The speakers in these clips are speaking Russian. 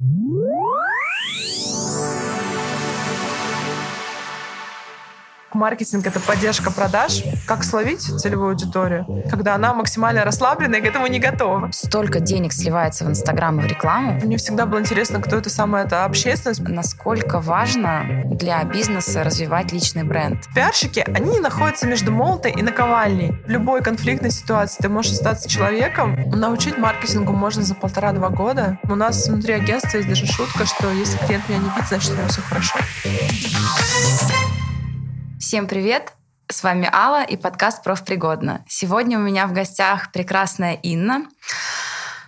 Woo! Маркетинг — это поддержка продаж. Как словить целевую аудиторию, когда она максимально расслаблена и к этому не готова. Столько денег сливается в Инстаграм и в рекламу. Мне всегда было интересно, кто это самая эта общественность. Насколько важно для бизнеса развивать личный бренд. Пиарщики, они находятся между молотой и наковальней. В любой конфликтной ситуации ты можешь остаться человеком. Научить маркетингу можно за полтора-два года. У нас внутри агентства есть даже шутка, что если клиент меня не видит, значит, у него все хорошо. Всем привет! С вами Алла и подкаст «Профпригодно». Сегодня у меня в гостях прекрасная Инна.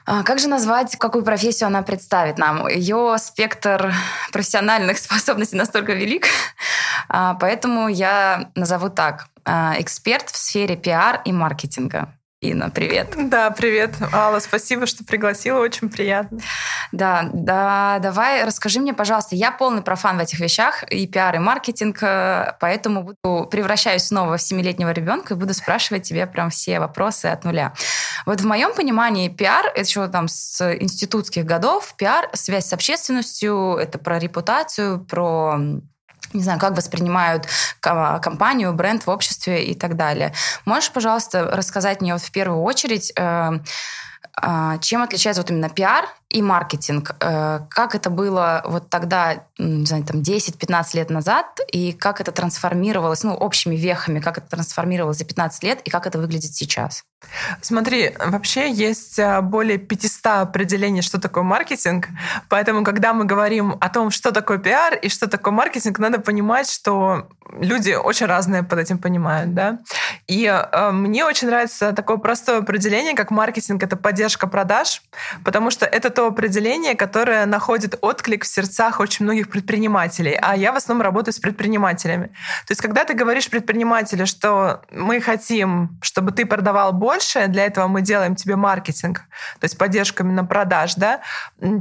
А, как же назвать, какую профессию она представит нам? Ее спектр профессиональных способностей настолько велик, а, поэтому я назову так. А, эксперт в сфере пиар и маркетинга. Инна, привет. Да, привет. Алла, спасибо, что пригласила, очень приятно. Да, да, давай расскажи мне, пожалуйста, я полный профан в этих вещах, и пиар, и маркетинг, э, поэтому буду, превращаюсь снова в семилетнего ребенка и буду спрашивать тебе прям все вопросы от нуля. Вот в моем понимании пиар, это еще там с институтских годов, пиар, связь с общественностью, это про репутацию, про не знаю, как воспринимают компанию, бренд в обществе и так далее. Можешь, пожалуйста, рассказать мне вот в первую очередь, э, а, чем отличается вот именно пиар и маркетинг? Э, как это было вот тогда, не знаю, там 10-15 лет назад, и как это трансформировалось, ну, общими вехами, как это трансформировалось за 15 лет, и как это выглядит сейчас? Смотри, вообще есть а, более 500 определений, что такое маркетинг, поэтому, когда мы говорим о том, что такое пиар и что такое маркетинг, надо понимать, что люди очень разные под этим понимают, да. И э, мне очень нравится такое простое определение, как маркетинг — это поддержка продаж, потому что это то определение, которое находит отклик в сердцах очень многих предпринимателей, а я в основном работаю с предпринимателями. То есть, когда ты говоришь предпринимателю, что мы хотим, чтобы ты продавал больше, для этого мы делаем тебе маркетинг, то есть поддержку именно продаж, да,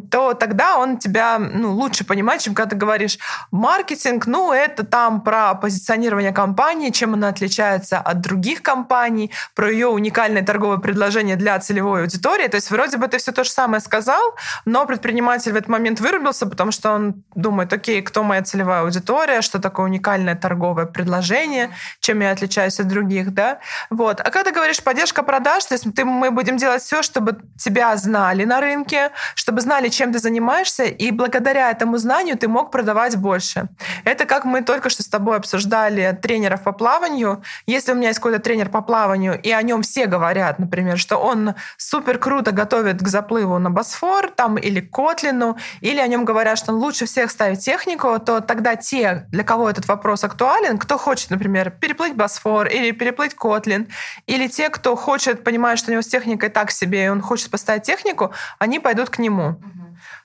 то тогда он тебя ну, лучше понимает, чем когда ты говоришь, маркетинг, ну, это там про позиционирование компании, чем она отличается от других компаний, про ее уникальное торговое предложение для целевой аудитории. То есть вроде бы ты все то же самое сказал, но предприниматель в этот момент вырубился, потому что он думает, окей, кто моя целевая аудитория, что такое уникальное торговое предложение, чем я отличаюсь от других, да. Вот. А когда ты говоришь поддержка продаж, то есть ты, мы будем делать все, чтобы тебя знали на рынке, чтобы знали, чем ты занимаешься, и благодаря этому знанию ты мог продавать больше. Это как мы только что с тобой обсуждали тренеров по плаванию. Если у меня есть какой-то тренер по плаванию, и о нем все говорят, например, что он супер круто готовит к заплыву на Босфор там, или к Котлину, или о нем говорят, что он лучше всех ставит технику, то тогда те, для кого этот вопрос актуален, кто хочет, например, переплыть Босфор или переплыть Котлин, или те, кто хочет, понимает, что у него с техникой так себе, и он хочет поставить технику, они пойдут к нему.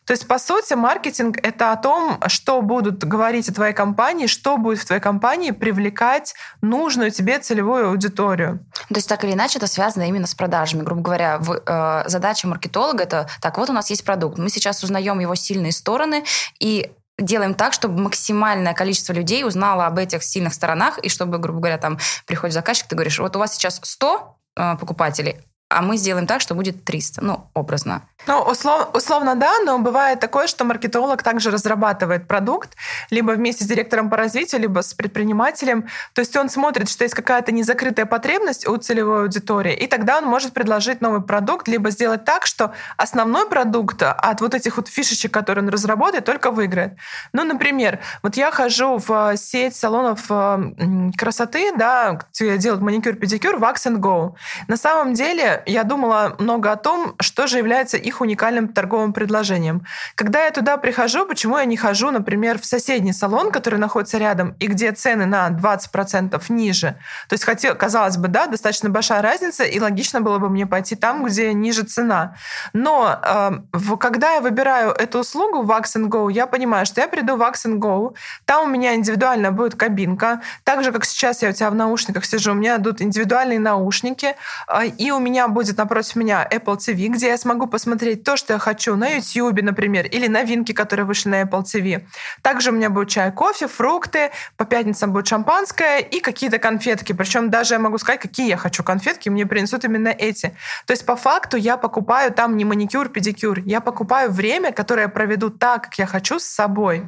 То есть, по сути, маркетинг — это о том, что будут говорить о твоей компании, что будет в твоей компании привлекать нужную тебе целевую аудиторию. То есть, так или иначе, это связано именно с продажами. Грубо говоря, в, э, задача маркетолога — это, так, вот у нас есть продукт, мы сейчас узнаем его сильные стороны, и делаем так, чтобы максимальное количество людей узнало об этих сильных сторонах, и чтобы, грубо говоря, там приходит заказчик, ты говоришь, вот у вас сейчас 100 Э, покупателей, а мы сделаем так, что будет 300, ну, образно. Ну, услов, условно, да, но бывает такое, что маркетолог также разрабатывает продукт, либо вместе с директором по развитию, либо с предпринимателем. То есть он смотрит, что есть какая-то незакрытая потребность у целевой аудитории, и тогда он может предложить новый продукт, либо сделать так, что основной продукт от вот этих вот фишечек, которые он разработает, только выиграет. Ну, например, вот я хожу в сеть салонов э, красоты, да, где делают маникюр, педикюр, Wax and Go. На самом деле я думала много о том, что же является их уникальным торговым предложением. Когда я туда прихожу, почему я не хожу, например, в соседний салон, который находится рядом, и где цены на 20% ниже. То есть, хотел, казалось бы, да, достаточно большая разница, и логично было бы мне пойти там, где ниже цена. Но э, когда я выбираю эту услугу в Wax Go, я понимаю, что я приду в Wax Go, там у меня индивидуально будет кабинка, так же, как сейчас я у тебя в наушниках сижу, у меня идут индивидуальные наушники, э, и у меня меня будет напротив меня Apple TV, где я смогу посмотреть то, что я хочу на YouTube, например, или новинки, которые вышли на Apple TV. Также у меня будет чай, кофе, фрукты, по пятницам будет шампанское и какие-то конфетки. Причем даже я могу сказать, какие я хочу конфетки, мне принесут именно эти. То есть по факту я покупаю там не маникюр, педикюр, я покупаю время, которое я проведу так, как я хочу с собой.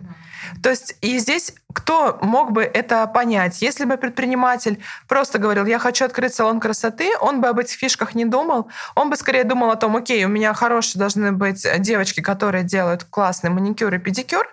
То есть и здесь кто мог бы это понять? Если бы предприниматель просто говорил, я хочу открыть салон красоты, он бы об этих фишках не думал. Он бы скорее думал о том, окей, у меня хорошие должны быть девочки, которые делают классный маникюр и педикюр,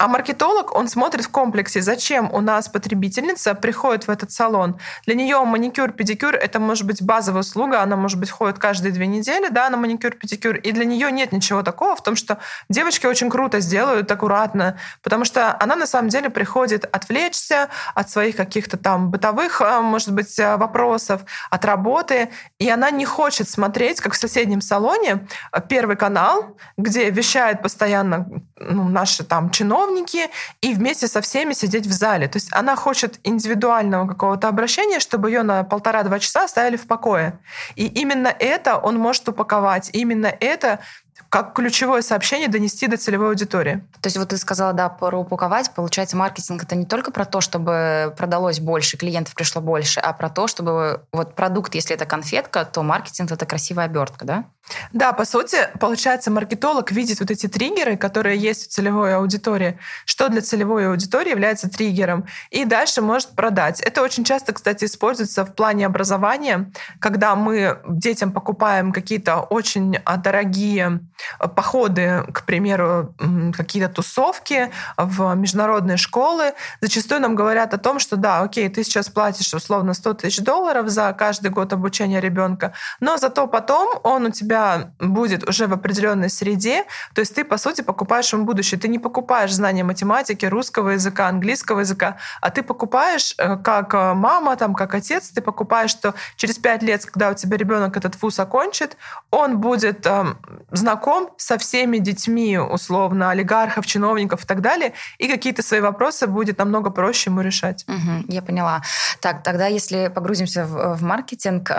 а маркетолог, он смотрит в комплексе, зачем у нас потребительница приходит в этот салон. Для нее маникюр, педикюр — это может быть базовая услуга, она, может быть, ходит каждые две недели да, на маникюр, педикюр, и для нее нет ничего такого в том, что девочки очень круто сделают, аккуратно, потому что она на самом деле приходит отвлечься от своих каких-то там бытовых, а, может быть, а, вопросов, от работы, и она не хочет смотреть, как в соседнем салоне, а, Первый канал, где вещает постоянно ну, наши там чиновники, чиновники и вместе со всеми сидеть в зале. То есть она хочет индивидуального какого-то обращения, чтобы ее на полтора-два часа оставили в покое. И именно это он может упаковать. Именно это как ключевое сообщение донести до целевой аудитории. То есть вот ты сказала, да, про упаковать. Получается, маркетинг это не только про то, чтобы продалось больше, клиентов пришло больше, а про то, чтобы вот продукт, если это конфетка, то маркетинг это красивая обертка, да? Да, по сути, получается, маркетолог видит вот эти триггеры, которые есть в целевой аудитории, что для целевой аудитории является триггером, и дальше может продать. Это очень часто, кстати, используется в плане образования, когда мы детям покупаем какие-то очень а, дорогие а, походы, к примеру, какие-то тусовки в международные школы. Зачастую нам говорят о том, что да, окей, ты сейчас платишь условно 100 тысяч долларов за каждый год обучения ребенка, но зато потом он у тебя тебя будет уже в определенной среде, то есть ты, по сути, покупаешь ему будущее. Ты не покупаешь знания математики, русского языка, английского языка, а ты покупаешь э, как э, мама, там, как отец, ты покупаешь, что через пять лет, когда у тебя ребенок этот вуз окончит, он будет эм, знаком со всеми детьми, условно, олигархов, чиновников и так далее, и какие-то свои вопросы будет намного проще ему решать. Угу, я поняла. Так, тогда если погрузимся в, в маркетинг, э,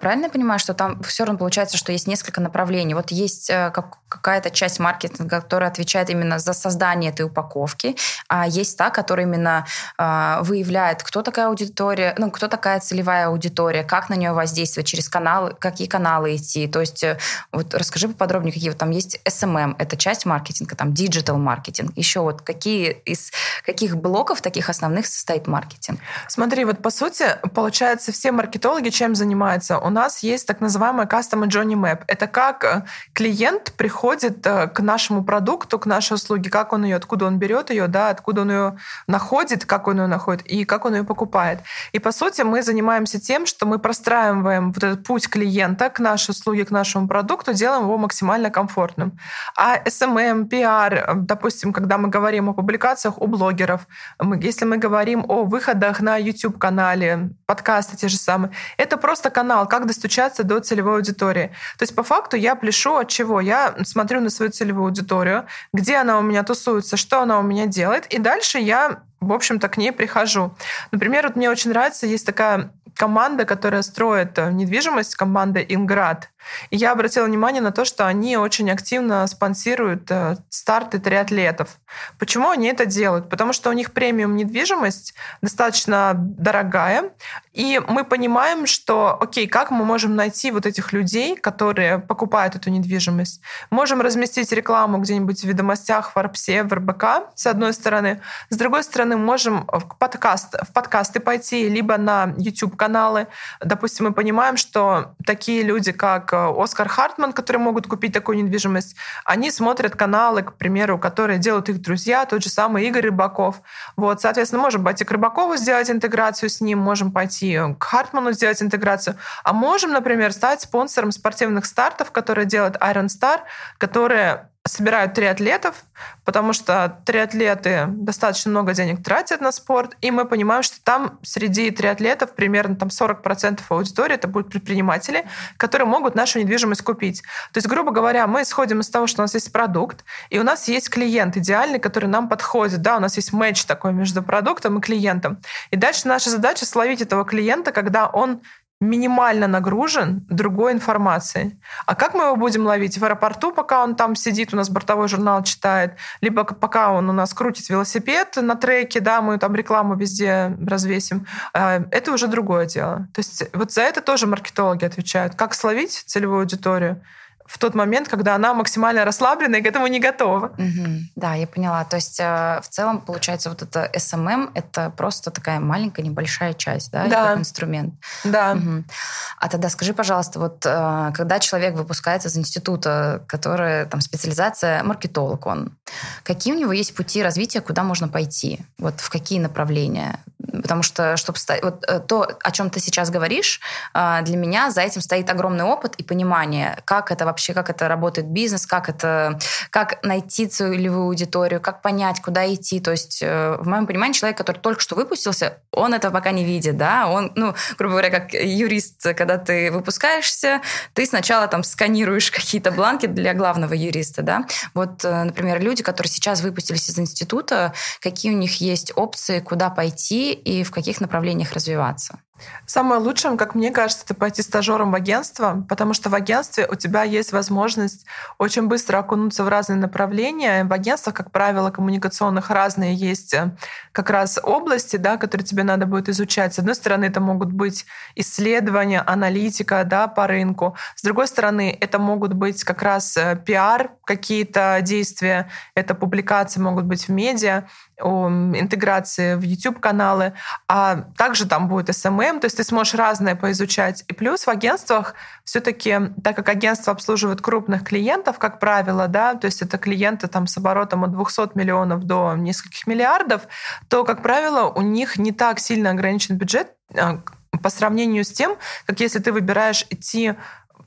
правильно я понимаю, что там все равно получается получается, что есть несколько направлений. Вот есть э, какая-то часть маркетинга, которая отвечает именно за создание этой упаковки, а есть та, которая именно э, выявляет, кто такая аудитория, ну, кто такая целевая аудитория, как на нее воздействовать, через каналы, какие каналы идти. То есть э, вот расскажи поподробнее, какие вот там есть SMM, это часть маркетинга, там digital маркетинг. Еще вот какие из каких блоков таких основных состоит маркетинг? Смотри, вот по сути, получается, все маркетологи чем занимаются? У нас есть так называемая Customer Journey Map. Это как э, клиент приходит э, к нашему продукту, к нашей услуге, как он ее, откуда он берет ее, да, откуда он ее находит, как он ее находит и как он ее покупает. И по сути мы занимаемся тем, что мы простраиваем вот этот путь клиента к нашей услуге, к нашему продукту, делаем его максимально комфортным. А SMM, PR, э, допустим, когда мы говорим о публикациях у блогеров, мы, если мы говорим о выходах на YouTube-канале, подкасты те же самые, это просто канал, как достучаться до целевой аудитории. То есть по факту я пляшу от чего? Я смотрю на свою целевую аудиторию, где она у меня тусуется, что она у меня делает, и дальше я в общем-то, к ней прихожу. Например, вот мне очень нравится, есть такая команда, которая строит э, недвижимость, команда Инград. Я обратила внимание на то, что они очень активно спонсируют э, старты триатлетов. Почему они это делают? Потому что у них премиум недвижимость достаточно дорогая, и мы понимаем, что, окей, как мы можем найти вот этих людей, которые покупают эту недвижимость? Можем разместить рекламу где-нибудь в ведомостях, в Арпсе, в РБК, с одной стороны. С другой стороны, можем в, подкаст, в подкасты пойти, либо на YouTube-каналы. Допустим, мы понимаем, что такие люди, как Э, Оскар Хартман, которые могут купить такую недвижимость, они смотрят каналы, к примеру, которые делают их друзья, тот же самый Игорь Рыбаков. Вот, соответственно, можем пойти к Рыбакову сделать интеграцию с ним, можем пойти к Хартману сделать интеграцию, а можем, например, стать спонсором спортивных стартов, которые делает Iron Star, которые собирают триатлетов, потому что триатлеты достаточно много денег тратят на спорт, и мы понимаем, что там среди триатлетов примерно там 40% аудитории это будут предприниматели, которые могут нашу недвижимость купить. То есть, грубо говоря, мы исходим из того, что у нас есть продукт, и у нас есть клиент идеальный, который нам подходит. Да, у нас есть матч такой между продуктом и клиентом. И дальше наша задача словить этого клиента, когда он минимально нагружен другой информацией. А как мы его будем ловить? В аэропорту, пока он там сидит, у нас бортовой журнал читает, либо пока он у нас крутит велосипед на треке, да, мы там рекламу везде развесим. А, это уже другое дело. То есть вот за это тоже маркетологи отвечают. Как словить целевую аудиторию? В тот момент, когда она максимально расслаблена и к этому не готова. Угу. Да, я поняла. То есть э, в целом, получается, вот это SMM — это просто такая маленькая, небольшая часть, да, да. как инструмент. Да. Угу. А тогда скажи, пожалуйста, вот э, когда человек выпускается из института, который, там, специализация маркетолог он, какие у него есть пути развития, куда можно пойти? Вот в какие направления? Потому что, чтобы стать... Вот э, то, о чем ты сейчас говоришь, для меня за этим стоит огромный опыт и понимание, как это вообще, как это работает бизнес, как это, как найти целевую аудиторию, как понять, куда идти. То есть, э, в моем понимании, человек, который только что выпустился, он этого пока не видит, да, он, ну, грубо говоря, как юрист, когда ты выпускаешься, ты сначала там сканируешь какие-то бланки для главного юриста, да. Вот, э, например, люди, которые сейчас выпустились из института, какие у них есть опции, куда пойти и в каких направлениях развиваться? Самое лучшее, как мне кажется, это пойти стажером в агентство, потому что в агентстве у тебя есть возможность очень быстро окунуться в разные направления. В агентствах, как правило, коммуникационных разные есть э, как раз области, да, которые тебе надо будет изучать. С одной стороны, это могут быть исследования, аналитика да, по рынку. С другой стороны, это могут быть как раз э, пиар, какие-то действия, это публикации могут быть в медиа интеграции в YouTube-каналы, а также там будет SMM, то есть ты сможешь разное поизучать. И плюс в агентствах все-таки, так как агентство обслуживает крупных клиентов, как правило, да, то есть это клиенты там с оборотом от 200 миллионов до нескольких миллиардов, то, как правило, у них не так сильно ограничен бюджет а, по сравнению с тем, как если ты выбираешь идти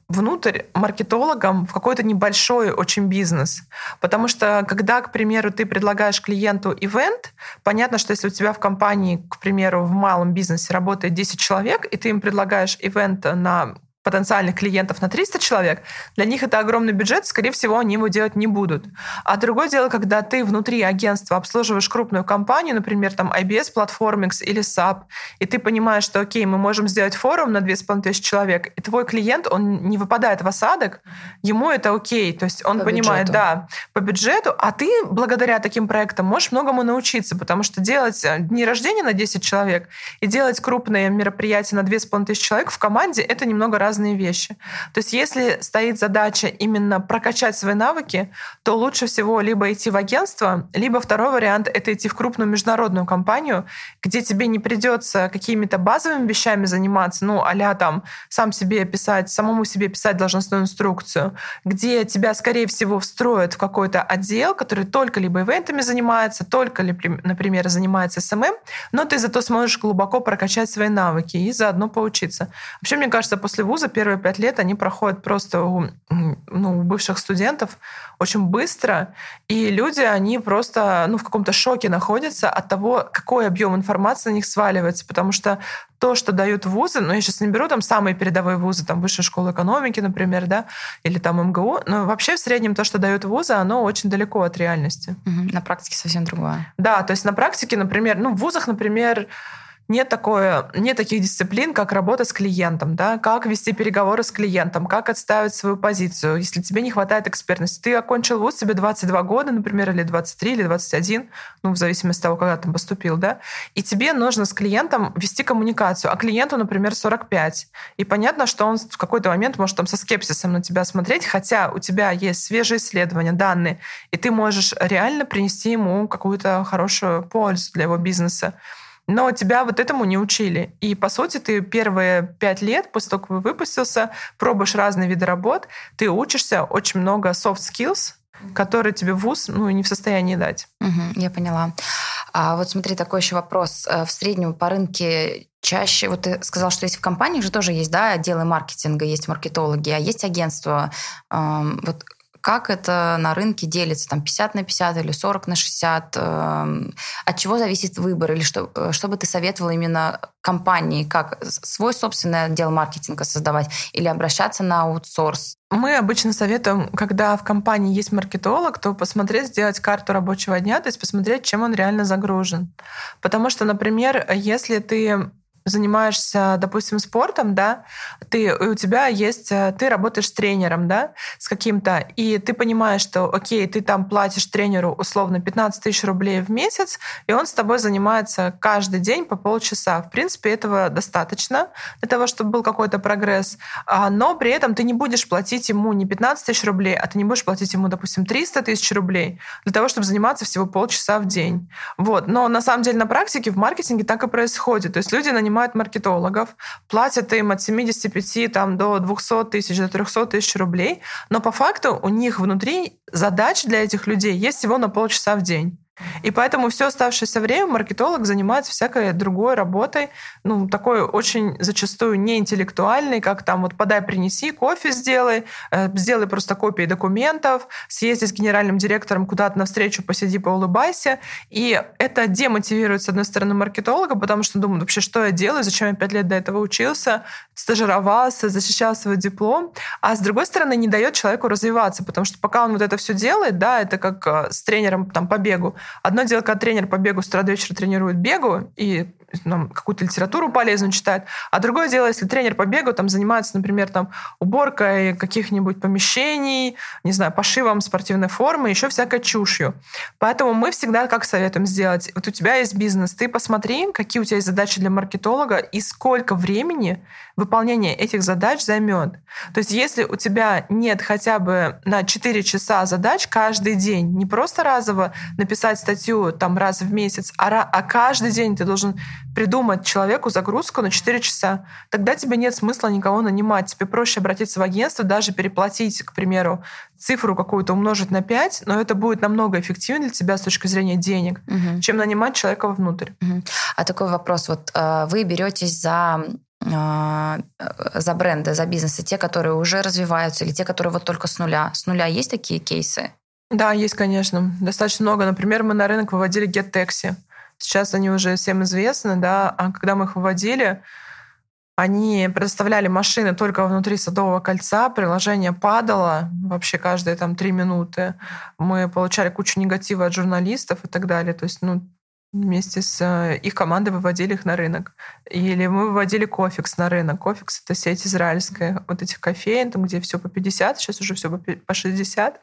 внутрь маркетологом в какой-то небольшой очень бизнес. Потому что когда, к примеру, ты предлагаешь клиенту ивент, понятно, что если у тебя в компании, к примеру, в малом бизнесе работает 10 человек, и ты им предлагаешь ивент на потенциальных клиентов на 300 человек, для них это огромный бюджет, скорее всего, они его делать не будут. А другое дело, когда ты внутри агентства обслуживаешь крупную компанию, например, там IBS, Platformix или SAP, и ты понимаешь, что, окей, мы можем сделать форум на 2500 человек, и твой клиент, он не выпадает в осадок, ему это окей, то есть он по понимает, бюджету. да, по бюджету, а ты благодаря таким проектам можешь многому научиться, потому что делать э, дни рождения на 10 человек и делать крупные мероприятия на 2500 человек в команде, это немного раз разные вещи. То есть если стоит задача именно прокачать свои навыки, то лучше всего либо идти в агентство, либо второй вариант — это идти в крупную международную компанию, где тебе не придется какими-то базовыми вещами заниматься, ну, а там сам себе писать, самому себе писать должностную инструкцию, где тебя, скорее всего, встроят в какой-то отдел, который только либо ивентами занимается, только, например, занимается СММ, но ты зато сможешь глубоко прокачать свои навыки и заодно поучиться. Вообще, мне кажется, после вуза вуза первые пять лет, они проходят просто у, ну, у бывших студентов очень быстро, и люди, они просто ну, в каком-то шоке находятся от того, какой объем информации на них сваливается, потому что то, что дают вузы, ну, я сейчас не беру там самые передовые вузы, там Высшая школа экономики, например, да, или там МГУ, но вообще в среднем то, что дают вузы, оно очень далеко от реальности. Угу, на практике совсем другое. Да, то есть на практике, например, ну, в вузах, например, нет, такое, нет таких дисциплин, как работа с клиентом, да, как вести переговоры с клиентом, как отставить свою позицию, если тебе не хватает экспертности. Ты окончил вуз, тебе 22 года, например, или 23, или 21, ну, в зависимости от того, когда ты поступил, да, и тебе нужно с клиентом вести коммуникацию, а клиенту, например, 45. И понятно, что он в какой-то момент может там со скепсисом на тебя смотреть, хотя у тебя есть свежие исследования, данные, и ты можешь реально принести ему какую-то хорошую пользу для его бизнеса. Но тебя вот этому не учили. И, по сути, ты первые пять лет, после того, как выпустился, пробуешь разные виды работ, ты учишься очень много soft skills, которые тебе вуз ну, не в состоянии дать. Угу, я поняла. А вот смотри, такой еще вопрос. Э, в среднем по рынке чаще, вот ты сказал, что есть в компаниях же тоже есть, да, отделы маркетинга, есть маркетологи, а есть агентства. Вот как это на рынке делится? Там 50 на 50 или 40 на 60? Эм, от чего зависит выбор? Или что, э, что бы ты советовала именно компании? Как свой собственный отдел маркетинга создавать или обращаться на аутсорс? Мы обычно советуем, когда в компании есть маркетолог, то посмотреть, сделать карту рабочего дня, то есть посмотреть, чем он реально загружен. Потому что, например, если ты занимаешься, допустим, спортом, да, ты, у тебя есть, э, ты работаешь с тренером, да, с каким-то, и ты понимаешь, что, окей, ты там платишь тренеру условно 15 тысяч рублей в месяц, и он с тобой занимается каждый день по полчаса. В принципе, этого достаточно для того, чтобы был какой-то прогресс, а, но при этом ты не будешь платить ему не 15 тысяч рублей, а ты не будешь платить ему, допустим, 300 тысяч рублей для того, чтобы заниматься всего полчаса в день. Вот. Но на самом деле на практике в маркетинге так и происходит. То есть люди нанимают маркетологов, платят им от 75 там, до 200 тысяч, до 300 тысяч рублей, но по факту у них внутри задач для этих людей есть всего на полчаса в день. И поэтому все оставшееся время маркетолог занимается всякой другой работой, ну, такой очень зачастую не интеллектуальной, как там вот подай, принеси, кофе сделай, э, сделай просто копии документов, съезди с генеральным директором куда-то на встречу, посиди, поулыбайся. И это демотивирует, с одной стороны, маркетолога, потому что думают, вообще, что я делаю, зачем я пять лет до этого учился, стажировался, защищал свой диплом. А с другой стороны, не дает человеку развиваться, потому что пока он вот это все делает, да, это как э, с тренером там по бегу, Одно дело, когда тренер по бегу с утра до вечера тренирует бегу и нам какую-то литературу полезную читает, а другое дело, если тренер по бегу там занимается, например, там уборкой каких-нибудь помещений, не знаю, пошивом спортивной формы, еще всякой чушью. Поэтому мы всегда как советуем сделать? Вот у тебя есть бизнес, ты посмотри, какие у тебя есть задачи для маркетолога и сколько времени выполнение этих задач займет. То есть если у тебя нет хотя бы на 4 часа задач каждый день, не просто разово написать статью там раз в месяц, а, а каждый день ты должен придумать человеку загрузку на 4 часа, тогда тебе нет смысла никого нанимать. Тебе проще обратиться в агентство, даже переплатить, к примеру, цифру какую-то умножить на 5, но это будет намного эффективнее для тебя с точки зрения денег, угу. чем нанимать человека вовнутрь. Угу. А такой вопрос. Вот э, вы беретесь за э, за бренды, за бизнесы, те, которые уже развиваются, или те, которые вот только с нуля. С нуля есть такие кейсы? Да, есть, конечно. Достаточно много. Например, мы на рынок выводили GetTaxi. Сейчас они уже всем известны, да, а когда мы их выводили, они предоставляли машины только внутри Садового кольца, приложение падало вообще каждые там три минуты. Мы получали кучу негатива от журналистов и так далее. То есть, ну, вместе с э, их командой выводили их на рынок. Или мы выводили Cofix на рынок. Cofix — это сеть израильская. Вот этих кофеен, там, где все по 50, сейчас уже все по 60.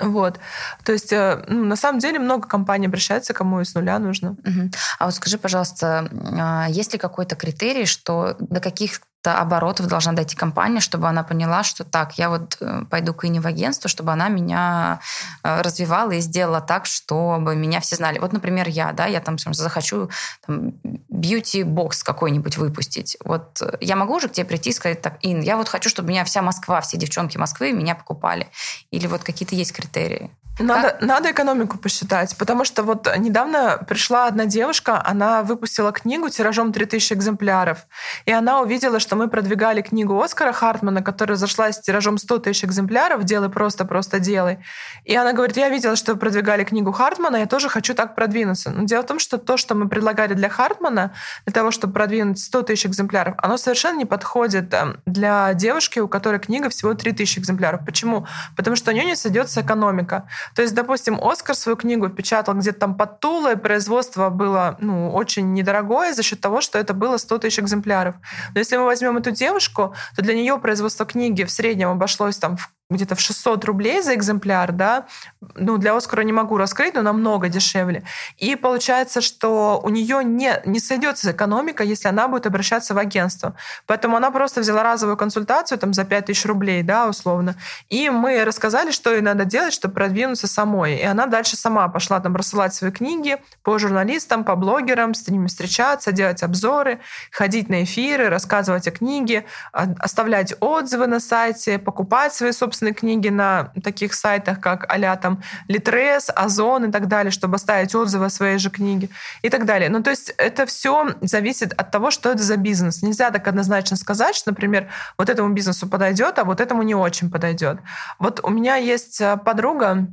Вот. То есть, э, ну, на самом деле, много компаний обращается, кому из нуля нужно. Угу. А вот скажи, пожалуйста, а, есть ли какой-то критерий, что до каких оборотов должна дойти компания, чтобы она поняла, что так, я вот э, пойду к Ине в агентство, чтобы она меня э, развивала и сделала так, чтобы меня все знали. Вот, например, я, да, я там захочу бьюти-бокс какой-нибудь выпустить. Вот э, я могу уже к тебе прийти и сказать, так, Ин, я вот хочу, чтобы меня вся Москва, все девчонки Москвы меня покупали. Или вот какие-то есть критерии? Надо, надо экономику посчитать, потому что вот недавно пришла одна девушка, она выпустила книгу тиражом 3000 экземпляров, и она увидела, что мы продвигали книгу Оскара Хартмана, которая зашла с тиражом 100 тысяч экземпляров, «Делай просто, просто делай». И она говорит, я видела, что вы продвигали книгу Хартмана, я тоже хочу так продвинуться. Но дело в том, что то, что мы предлагали для Хартмана, для того, чтобы продвинуть 100 тысяч экземпляров, оно совершенно не подходит эм, для девушки, у которой книга всего 3000 экземпляров. Почему? Потому что у нее не сойдется экономика. То есть, допустим, Оскар свою книгу печатал где-то там под Тулой, производство было ну, очень недорогое за счет того, что это было 100 тысяч экземпляров. Но если мы возьмем эту девушку, то для нее производство книги в среднем обошлось там в где-то в 600 рублей за экземпляр, да, ну, для Оскара не могу раскрыть, но намного дешевле. И получается, что у нее не, не сойдется экономика, если она будет обращаться в агентство. Поэтому она просто взяла разовую консультацию там за 5000 рублей, да, условно. И мы рассказали, что ей надо делать, чтобы продвинуться самой. И она дальше сама пошла там рассылать свои книги по журналистам, по блогерам, с ними встречаться, делать обзоры, ходить на эфиры, рассказывать о книге, оставлять отзывы на сайте, покупать свои собственные собственные книги на таких сайтах, как а там Литрес, Озон и так далее, чтобы оставить отзывы о своей же книге и так далее. Ну, то есть это все зависит от того, что это за бизнес. Нельзя так однозначно сказать, что, например, вот этому бизнесу подойдет, а вот этому не очень подойдет. Вот у меня есть э, подруга,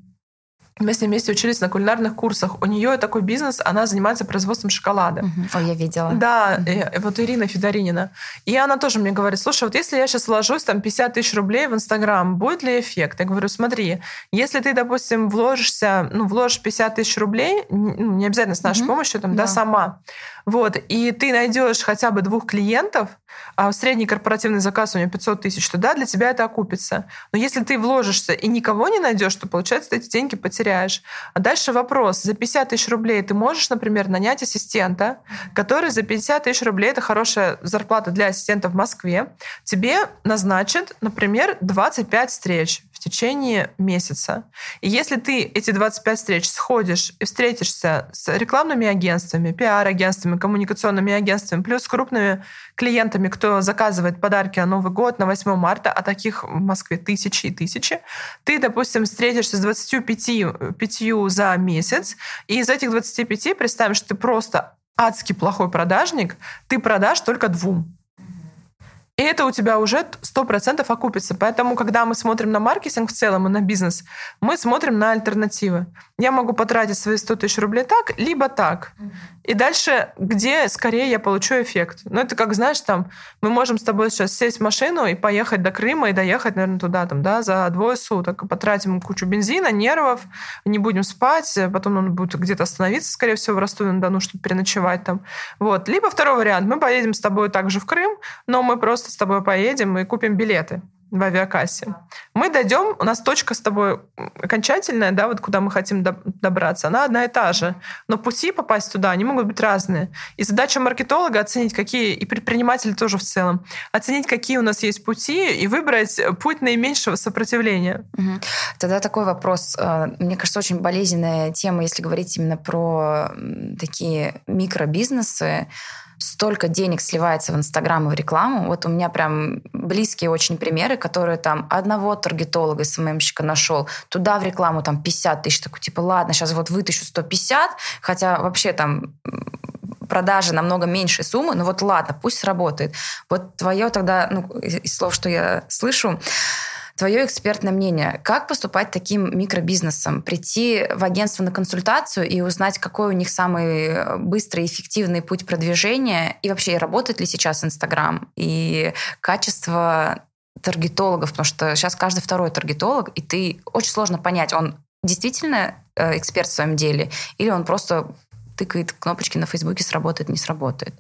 Мы с ней вместе учились на кулинарных курсах. У нее такой бизнес, она занимается производством шоколада. Угу. Ой, я видела. Да, и, вот Ирина Федоринина. И она тоже мне говорит, слушай, вот если я сейчас вложусь там 50 тысяч рублей в Инстаграм, будет ли эффект? Я говорю, смотри, если ты, допустим, вложишься, ну, вложишь 50 тысяч рублей, ну, не обязательно с нашей угу. помощью, там, да. да, сама, вот, и ты найдешь хотя бы двух клиентов, а средний корпоративный заказ у него 500 тысяч, то да, для тебя это окупится. Но если ты вложишься и никого не найдешь, то, получается, ты эти деньги потеряешь. А дальше вопрос. За 50 тысяч рублей ты можешь, например, нанять ассистента, который за 50 тысяч рублей, это хорошая зарплата для ассистента в Москве, тебе назначит, например, 25 встреч в течение месяца. И если ты эти 25 встреч сходишь и встретишься с рекламными агентствами, пиар-агентствами, коммуникационными агентствами, плюс крупными клиентами, кто заказывает подарки на Новый год, на 8 марта, а таких в Москве тысячи и тысячи, ты, допустим, встретишься с 25 5 за месяц, и из этих 25 представим, что ты просто адски плохой продажник, ты продашь только двум. И это у тебя уже сто процентов окупится. Поэтому, когда мы смотрим на маркетинг в целом и на бизнес, мы смотрим на альтернативы. Я могу потратить свои 100 тысяч рублей так, либо так. И дальше, где скорее я получу эффект. Ну, это как, знаешь, там, мы можем с тобой сейчас сесть в машину и поехать до Крыма и доехать, наверное, туда, там, да, за двое суток. Потратим кучу бензина, нервов, не будем спать, потом нам будет где-то остановиться, скорее всего, в Ростове-на-Дону, чтобы переночевать там. Вот. Либо второй вариант. Мы поедем с тобой также в Крым, но мы просто с тобой поедем и купим билеты в авиакассе. Мы дойдем, у нас точка с тобой окончательная, да, вот куда мы хотим добраться, она одна и та же. Но пути попасть туда, они могут быть разные. И задача маркетолога оценить, какие, и предпринимателя тоже в целом, оценить, какие у нас есть пути и выбрать путь наименьшего сопротивления. Угу. Тогда такой вопрос. Э, мне кажется, очень болезненная тема, если говорить именно про такие микробизнесы столько денег сливается в Инстаграм и в рекламу. Вот у меня прям близкие очень примеры, которые там одного таргетолога, СММщика нашел, туда в рекламу там 50 тысяч, такой типа, ладно, сейчас вот вытащу 150, хотя вообще там продажи намного меньше суммы, но вот ладно, пусть сработает. Вот твое тогда, ну, из слов, что я слышу, Твое экспертное мнение, как поступать таким микробизнесом? Прийти в агентство на консультацию и узнать, какой у них самый э, быстрый и эффективный путь продвижения, и вообще работает ли сейчас Инстаграм, и качество таргетологов, потому что сейчас каждый второй таргетолог, и ты очень сложно понять, он действительно э, эксперт в своем деле, или он просто тыкает кнопочки на Фейсбуке, сработает, не сработает.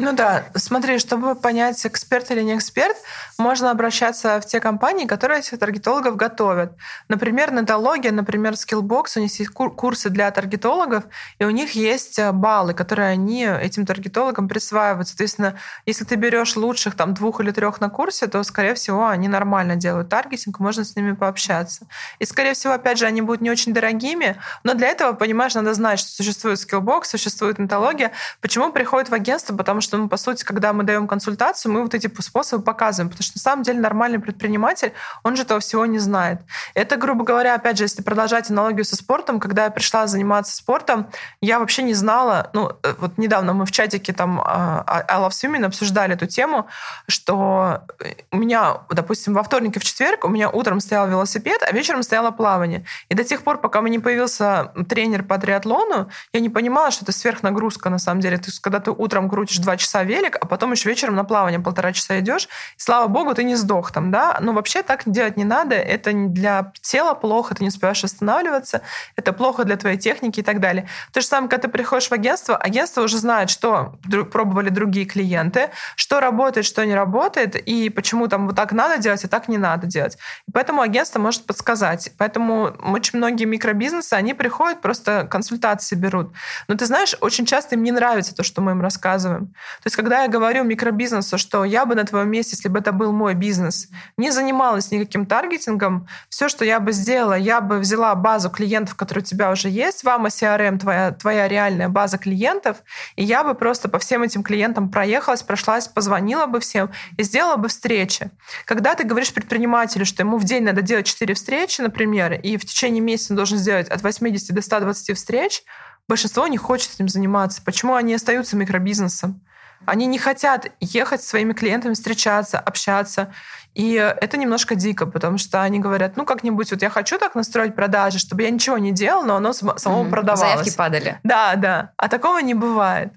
Ну да, смотри, чтобы понять, эксперт или не эксперт, можно обращаться в те компании, которые этих таргетологов готовят. Например, Нетология, например, Skillbox, у них есть курсы для таргетологов, и у них есть э, баллы, которые они этим таргетологам присваивают. Соответственно, если ты берешь лучших там двух или трех на курсе, то, скорее всего, они нормально делают таргетинг, можно с ними пообщаться. И, скорее всего, опять же, они будут не очень дорогими, но для этого, понимаешь, надо знать, что существует Skillbox, существует Нетология. Почему приходят в агентство? Потому что что мы, по сути, когда мы даем консультацию, мы вот эти способы показываем, потому что на самом деле нормальный предприниматель, он же этого всего не знает. Это, грубо говоря, опять же, если продолжать аналогию со спортом, когда я пришла заниматься спортом, я вообще не знала, ну, э, вот недавно мы в чатике там а, а, I Love Swimming обсуждали эту тему, что у меня, допустим, во вторник и в четверг у меня утром стоял велосипед, а вечером стояло плавание. И до тех пор, пока у меня не появился тренер по триатлону, я не понимала, что это сверхнагрузка на самом деле. То есть, когда ты утром крутишь два часа велик, а потом еще вечером на плавание полтора часа идешь, и, слава богу, ты не сдох там, да, но вообще так делать не надо, это для тела плохо, ты не успеваешь останавливаться, это плохо для твоей техники и так далее. То же самое, когда ты приходишь в агентство, агентство уже знает, что пробовали другие клиенты, что работает, что не работает, и почему там вот так надо делать, а так не надо делать. И поэтому агентство может подсказать. Поэтому очень многие микробизнесы, они приходят, просто консультации берут. Но ты знаешь, очень часто им не нравится то, что мы им рассказываем. То есть, когда я говорю микробизнесу, что я бы на твоем месте, если бы это был мой бизнес, не занималась никаким таргетингом, все, что я бы сделала, я бы взяла базу клиентов, которые у тебя уже есть, вам CRM, твоя, твоя реальная база клиентов, и я бы просто по всем этим клиентам проехалась, прошлась, позвонила бы всем и сделала бы встречи. Когда ты говоришь предпринимателю, что ему в день надо делать 4 встречи, например, и в течение месяца он должен сделать от 80 до 120 встреч, большинство не хочет этим заниматься. Почему они остаются микробизнесом? Они не хотят ехать с своими клиентами, встречаться, общаться. И это немножко дико, потому что они говорят, ну как-нибудь вот я хочу так настроить продажи, чтобы я ничего не делал, но оно само mm-hmm. продавалось. Заявки падали. Да, да. А такого не бывает.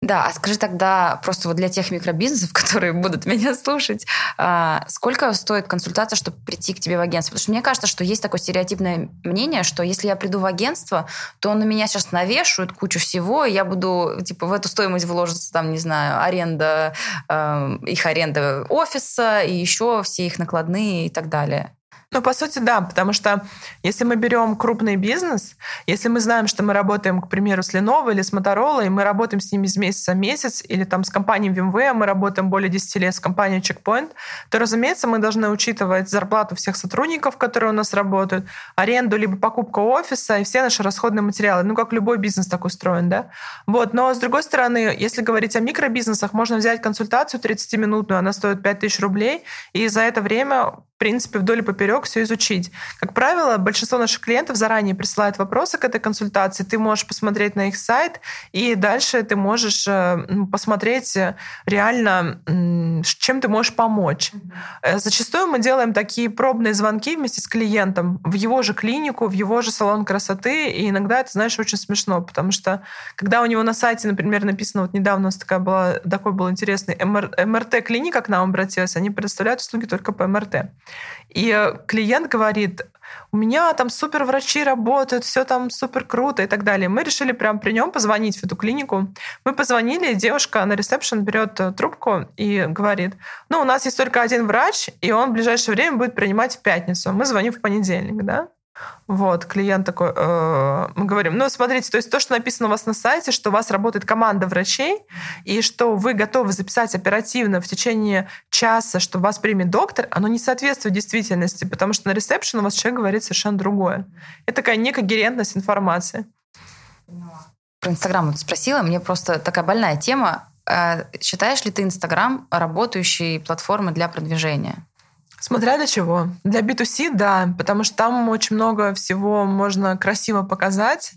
Да, а скажи тогда просто вот для тех микробизнесов, которые будут меня слушать, а, сколько стоит консультация, чтобы прийти к тебе в агентство? Потому что мне кажется, что есть такое стереотипное мнение, что если я приду в агентство, то на меня сейчас навешивают кучу всего, и я буду типа в эту стоимость вложиться там, не знаю, аренда, эм, их аренда офиса и еще все их накладные и так далее. Ну, по сути, да, потому что если мы берем крупный бизнес, если мы знаем, что мы работаем, к примеру, с Lenovo или с Motorola, и мы работаем с ними с месяца в месяц, или там с компанией VMware, мы работаем более 10 лет с компанией Checkpoint, то, разумеется, мы должны учитывать зарплату всех сотрудников, которые у нас работают, аренду либо покупку офиса и все наши расходные материалы. Ну, как любой бизнес так устроен, да? Вот. Но, с другой стороны, если говорить о микробизнесах, можно взять консультацию 30-минутную, она стоит 5000 рублей, и за это время в принципе, вдоль и поперек все изучить. Как правило, большинство наших клиентов заранее присылают вопросы к этой консультации. Ты можешь посмотреть на их сайт, и дальше ты можешь э, посмотреть э, реально, чем ты можешь помочь. Mm-hmm. Зачастую мы делаем такие пробные звонки вместе с клиентом в его же клинику, в его же салон красоты, и иногда это, знаешь, очень смешно, потому что когда у него на сайте, например, написано, вот недавно у нас такая была, такой был интересный МРТ-клиника к нам обратилась, они предоставляют услуги только по МРТ. И клиент говорит, у меня там супер врачи работают, все там супер круто и так далее. Мы решили прям при нем позвонить в эту клинику. Мы позвонили, девушка на ресепшн берет э, трубку и говорит, ну, у нас есть только один врач, и он в ближайшее время будет принимать в пятницу. Мы звоним в понедельник, да? Вот, клиент такой, э, мы говорим, ну, смотрите, то есть то, что написано у вас на сайте, что у вас работает команда врачей, и что вы готовы записать оперативно в течение часа, что вас примет доктор, оно не соответствует действительности, потому что на ресепшн у вас человек говорит совершенно другое. Это такая некогерентность информации. Про Инстаграм вот спросила, мне просто такая больная тема. Э, считаешь ли ты Инстаграм работающей платформой для продвижения? Смотря для чего. Для B2C, да, потому что там очень много всего можно красиво показать,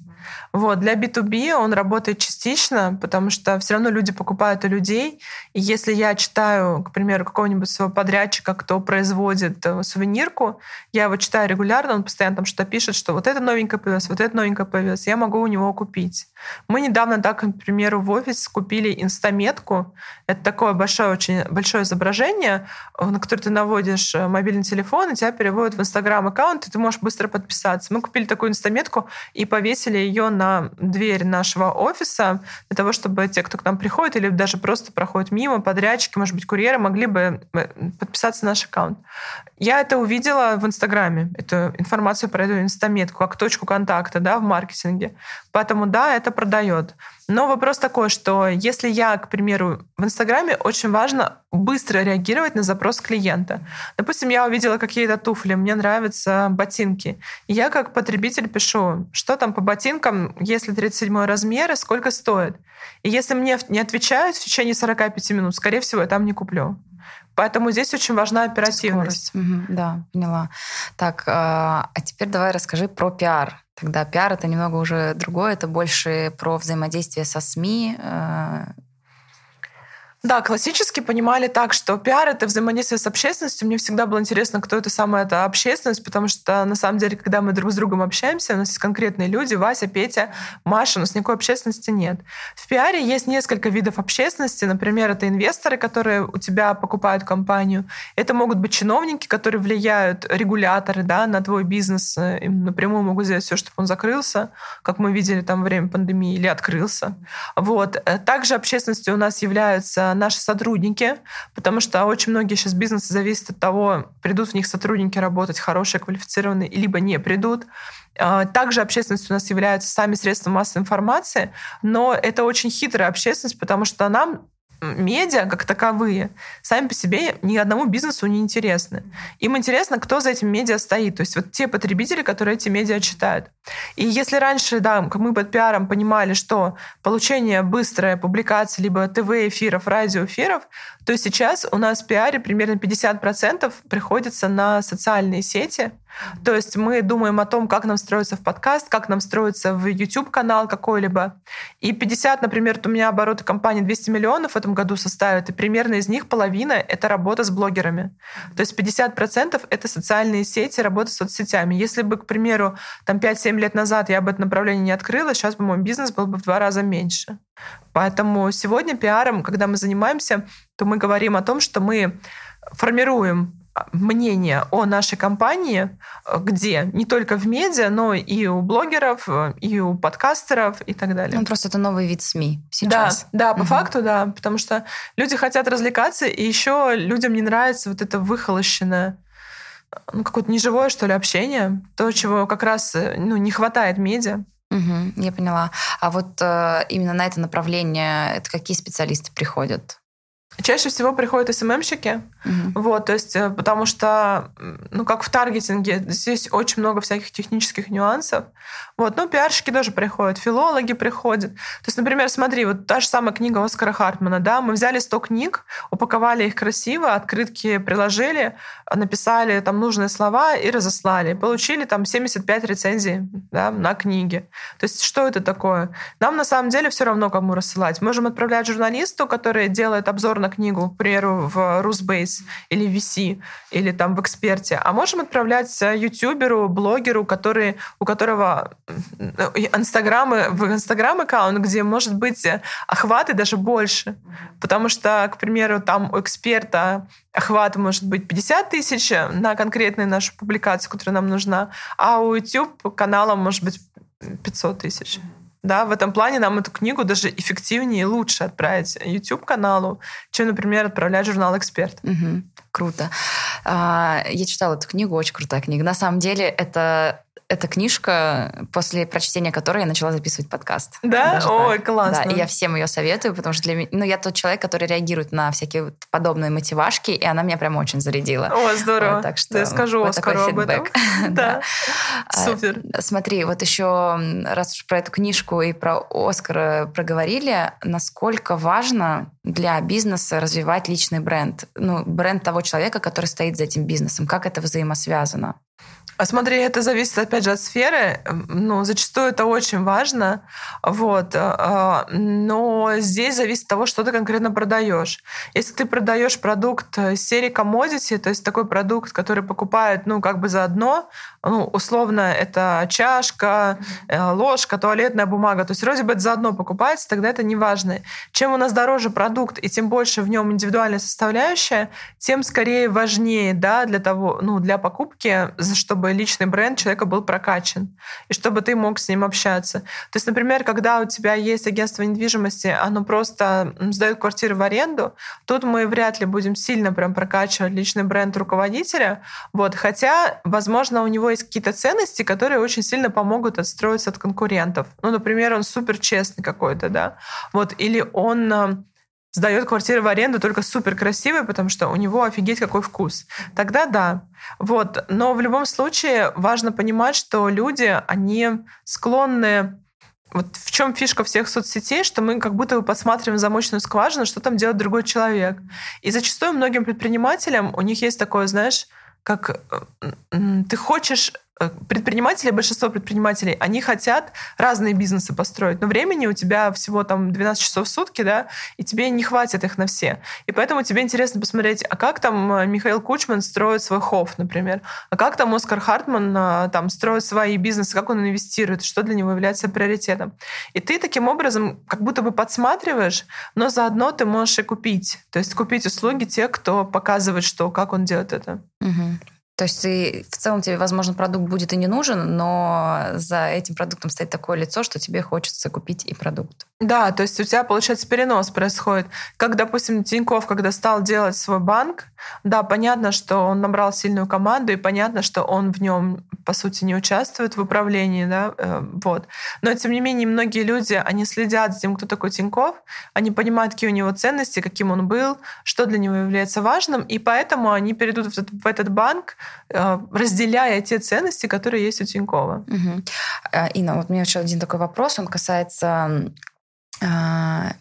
вот. Для B2B он работает частично, потому что все равно люди покупают у людей. И если я читаю, к примеру, какого-нибудь своего подрядчика, кто производит э, сувенирку, я его читаю регулярно, он постоянно там что-то пишет, что вот это новенькое появилось, вот это новенькое появилось, я могу у него купить. Мы недавно так, к примеру, в офис купили инстаметку. Это такое большое, очень большое изображение, на которое ты наводишь э, мобильный телефон, и тебя переводят в Инстаграм аккаунт, и ты можешь быстро подписаться. Мы купили такую инстаметку и повесили ее на дверь нашего офиса для того, чтобы те, кто к нам приходит или даже просто проходит мимо, подрядчики, может быть, курьеры, могли бы э, подписаться на наш аккаунт. Я это увидела в Инстаграме, эту информацию про эту инстаметку, как точку контакта да, в маркетинге. Поэтому да, это продает. Но вопрос такой, что если я, к примеру, в Инстаграме, очень важно быстро реагировать на запрос клиента. Допустим, я увидела какие-то туфли, мне нравятся ботинки. И я как потребитель пишу, что там по ботинкам, если 37 размер, сколько стоит. И если мне не отвечают в течение 45 минут, скорее всего, я там не куплю. Поэтому здесь очень важна оперативность. Угу, да, поняла. Так, а, а теперь давай расскажи про пиар. Тогда пиар это немного уже другое, это больше про взаимодействие со СМИ, э, да, классически понимали так, что пиар — это взаимодействие с общественностью. Мне всегда было интересно, кто это самая эта общественность, потому что, на самом деле, когда мы друг с другом общаемся, у нас есть конкретные люди, Вася, Петя, Маша, у нас никакой общественности нет. В пиаре есть несколько видов общественности. Например, это инвесторы, которые у тебя покупают компанию. Это могут быть чиновники, которые влияют, регуляторы да, на твой бизнес. Им напрямую могут сделать все, чтобы он закрылся, как мы видели там во время пандемии, или открылся. Вот. Также общественностью у нас являются наши сотрудники, потому что очень многие сейчас бизнесы зависят от того, придут в них сотрудники работать хорошие, квалифицированные, либо не придут. А, также общественность у нас являются сами средства массовой информации, но это очень хитрая общественность, потому что нам медиа как таковые сами по себе ни одному бизнесу не интересны. Им интересно, кто за этим медиа стоит. То есть вот те потребители, которые эти медиа читают. И если раньше, да, мы под пиаром понимали, что получение быстрой публикации либо ТВ-эфиров, радиоэфиров, то сейчас у нас в пиаре примерно 50% приходится на социальные сети – То есть мы думаем о том, как нам строиться в подкаст, как нам строиться в YouTube-канал какой-либо. И 50, например, у меня обороты компании 200 миллионов в этом году составят, и примерно из них половина — это работа с блогерами. То есть 50% — это социальные сети, работа с соцсетями. Если бы, к примеру, там 5-7 лет назад я бы это направление не открыла, сейчас бы мой бизнес был бы в два раза меньше. Поэтому сегодня пиаром, когда мы занимаемся, то мы говорим о том, что мы формируем мнение о нашей компании, где не только в медиа, но и у блогеров, и у подкастеров и так далее. Ну, просто это новый вид СМИ сейчас. Да, да, по угу. факту, да, потому что люди хотят развлекаться, и еще людям не нравится вот это выхолощенное ну, какое-то неживое, что ли, общение, то, чего как раз ну, не хватает медиа. Угу, я поняла. А вот э, именно на это направление это какие специалисты приходят? Чаще всего приходят СММщики, угу. вот, то есть, э, потому что, ну, как в таргетинге, здесь очень много всяких технических нюансов, вот, ну, пиарщики тоже приходят, филологи приходят. То есть, например, смотри, вот та же самая книга Оскара Хартмана, да, мы взяли 100 книг, упаковали их красиво, открытки приложили, написали там нужные слова и разослали. Получили там 75 рецензий да, на книги. То есть, что это такое? Нам на самом деле все равно, кому рассылать. Можем отправлять журналисту, который делает обзор на книгу, к примеру, в Русбейс или VC, или там в Эксперте, а можем отправлять ютуберу, блогеру, который, у которого инстаграмы, в инстаграм аккаунт, где может быть охваты даже больше. Потому что, к примеру, там у эксперта охват может быть 50 тысяч на конкретную нашу публикацию, которая нам нужна, а у YouTube канала может быть 500 тысяч. Да, в этом плане нам эту книгу даже эффективнее и лучше отправить YouTube-каналу, чем, например, отправлять журнал «Эксперт». Угу. Круто. А, я читала эту книгу, очень крутая книга. На самом деле это это книжка, после прочтения которой я начала записывать подкаст. Да? Ой, так. классно. Да, и я всем ее советую, потому что для меня... Ну, я тот человек, который реагирует на всякие вот подобные мотивашки, и она меня прям очень зарядила. О, здорово. Вот, так что я скажу вот Оскару об этом. да. А, Супер. Смотри, вот еще раз уж про эту книжку и про Оскара проговорили, насколько важно для бизнеса развивать личный бренд? Ну, бренд того человека, который стоит за этим бизнесом. Как это взаимосвязано? А смотри, это зависит, опять же, от сферы. Ну, зачастую это очень важно. Вот. А, но здесь зависит от того, что ты конкретно продаешь. Если ты продаешь продукт серии commodity, то есть такой продукт, который покупает, ну, как бы заодно, ну, условно, это чашка, э, ложка, туалетная бумага. То есть вроде бы это заодно покупается, тогда это не важно. Чем у нас дороже продукт, и тем больше в нем индивидуальная составляющая, тем скорее важнее да, для, того, ну, для покупки, чтобы личный бренд человека был прокачан, и чтобы ты мог с ним общаться. То есть, например, когда у тебя есть агентство недвижимости, оно просто сдает квартиру в аренду, тут мы вряд ли будем сильно прям прокачивать личный бренд руководителя, вот, хотя, возможно, у него есть какие-то ценности, которые очень сильно помогут отстроиться от конкурентов. Ну, например, он супер честный какой-то, да, вот, или он э, сдает квартиру в аренду только супер красивый, потому что у него офигеть какой вкус. Тогда да. Вот. Но в любом случае важно понимать, что люди, они склонны вот в чем фишка всех соцсетей, что мы как будто бы подсматриваем замочную скважину, что там делает другой человек. И зачастую многим предпринимателям у них есть такое, знаешь, как э, ты хочешь предприниматели, большинство предпринимателей, они хотят разные бизнесы построить, но времени у тебя всего там 12 часов в сутки, да, и тебе не хватит их на все. И поэтому тебе интересно посмотреть, а как там э, Михаил Кучман строит свой хофф, например, а как там Оскар Хартман э, там строит свои бизнесы, как он инвестирует, что для него является приоритетом. И ты таким образом как будто бы подсматриваешь, но заодно ты можешь и купить. То есть купить услуги тех, кто показывает, что, как он делает это. Угу. То есть ты, в целом тебе, возможно, продукт будет и не нужен, но за этим продуктом стоит такое лицо, что тебе хочется купить и продукт. Да, то есть у тебя, получается, перенос происходит. Как, допустим, Тиньков, когда стал делать свой банк, да, понятно, что он набрал сильную команду, и понятно, что он в нем, по сути, не участвует в управлении, да, э, вот. Но, тем не менее, многие люди, они следят за тем, кто такой Тиньков, они понимают, какие у него ценности, каким он был, что для него является важным, и поэтому они перейдут в этот, в этот банк, разделяя те ценности, которые есть у Тинькова. Угу. Инна, вот у меня еще один такой вопрос, он касается э,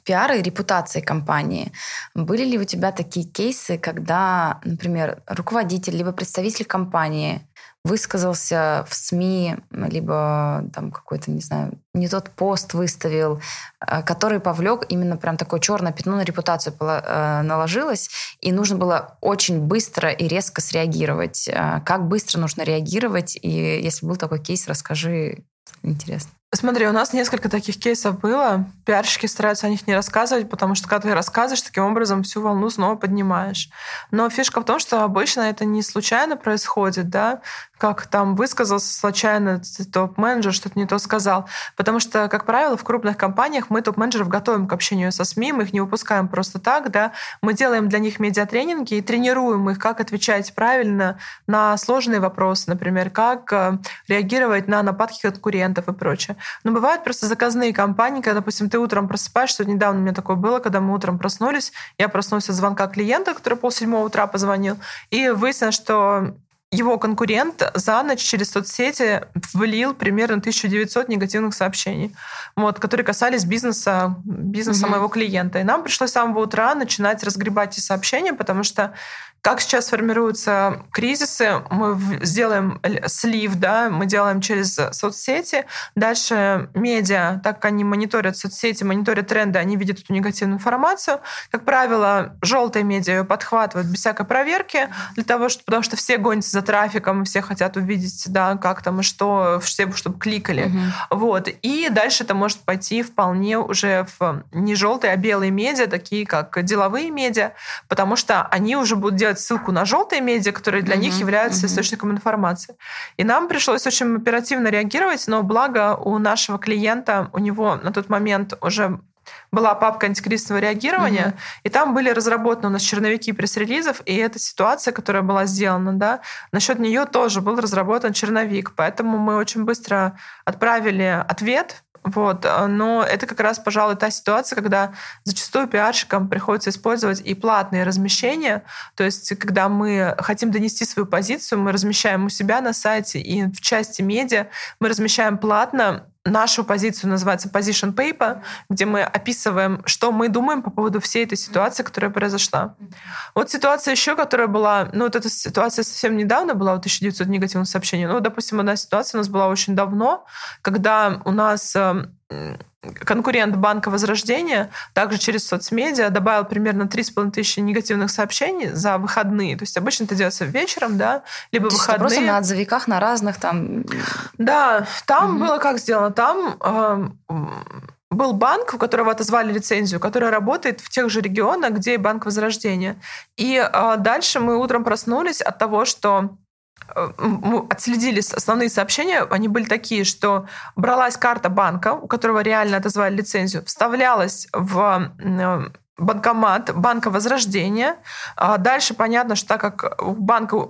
пиара и репутации компании. Были ли у тебя такие кейсы, когда, например, руководитель либо представитель компании высказался в СМИ, либо там какой-то, не знаю, не тот пост выставил, э, который повлек именно прям такое черное пятно на репутацию э, наложилось, и нужно было очень быстро и резко среагировать. Э, как быстро нужно реагировать? И если был такой кейс, расскажи, интересно. Смотри, у нас несколько таких кейсов было. Пиарщики стараются о них не рассказывать, потому что когда ты рассказываешь, таким образом всю волну снова поднимаешь. Но фишка в том, что обычно это не случайно происходит, да, как там высказался случайно топ-менеджер, что-то не то сказал. Потому что, как правило, в крупных компаниях мы топ-менеджеров готовим к общению со СМИ, мы их не выпускаем просто так, да, мы делаем для них медиатренинги и тренируем их, как отвечать правильно на сложные вопросы, например, как э, реагировать на нападки конкурентов и прочее. Но бывают просто заказные компании, когда, допустим, ты утром просыпаешься, вот недавно у меня такое было, когда мы утром проснулись, я проснулся от звонка клиента, который полседьмого утра позвонил, и выяснилось, что его конкурент за ночь через соцсети влил примерно 1900 негативных сообщений, вот, которые касались бизнеса, бизнеса угу. моего клиента. И нам пришлось с самого утра начинать разгребать эти сообщения, потому что как сейчас формируются кризисы? Мы сделаем слив, да, мы делаем через соцсети. Дальше медиа, так как они мониторят соцсети, мониторят тренды, они видят эту негативную информацию. Как правило, желтые медиа ее подхватывают без всякой проверки, для того, что, потому что все гонятся за трафиком, все хотят увидеть, да, как там и что, все, чтобы кликали. Угу. Вот. И дальше это может пойти вполне уже в не желтые, а белые медиа, такие как деловые медиа, потому что они уже будут делать делать ссылку на желтые медиа, которые для mm-hmm. них являются mm-hmm. источником информации. И нам пришлось очень оперативно реагировать, но благо у нашего клиента, у него на тот момент уже была папка антикризисного реагирования, угу. и там были разработаны у нас черновики пресс-релизов, и эта ситуация, которая была сделана, да, насчет нее тоже был разработан черновик. Поэтому мы очень быстро отправили ответ вот. Э, но это как раз, пожалуй, та ситуация, когда зачастую пиарщикам приходится использовать и платные размещения. То есть, когда мы хотим донести свою позицию, мы размещаем у себя на сайте и в части медиа мы размещаем платно нашу позицию называется position paper, где мы описываем, что мы думаем по поводу всей этой ситуации, которая произошла. Вот ситуация еще, которая была, ну вот эта ситуация совсем недавно была, вот 1900 негативных сообщений. Ну, допустим, одна ситуация у нас была очень давно, когда у нас эм, конкурент Банка Возрождения также через соцмедиа добавил примерно 3,5 тысячи негативных сообщений за выходные. То есть обычно это делается вечером, да, либо То выходные. просто на отзывиках, на разных там... Да, там угу. было как сделано? Там э, был банк, у которого отозвали лицензию, который работает в тех же регионах, где и Банк Возрождения. И э, дальше мы утром проснулись от того, что мы отследили основные сообщения, они были такие, что бралась карта банка, у которого реально отозвали лицензию, вставлялась в банкомат Банка Возрождения. А дальше понятно, что так как у банка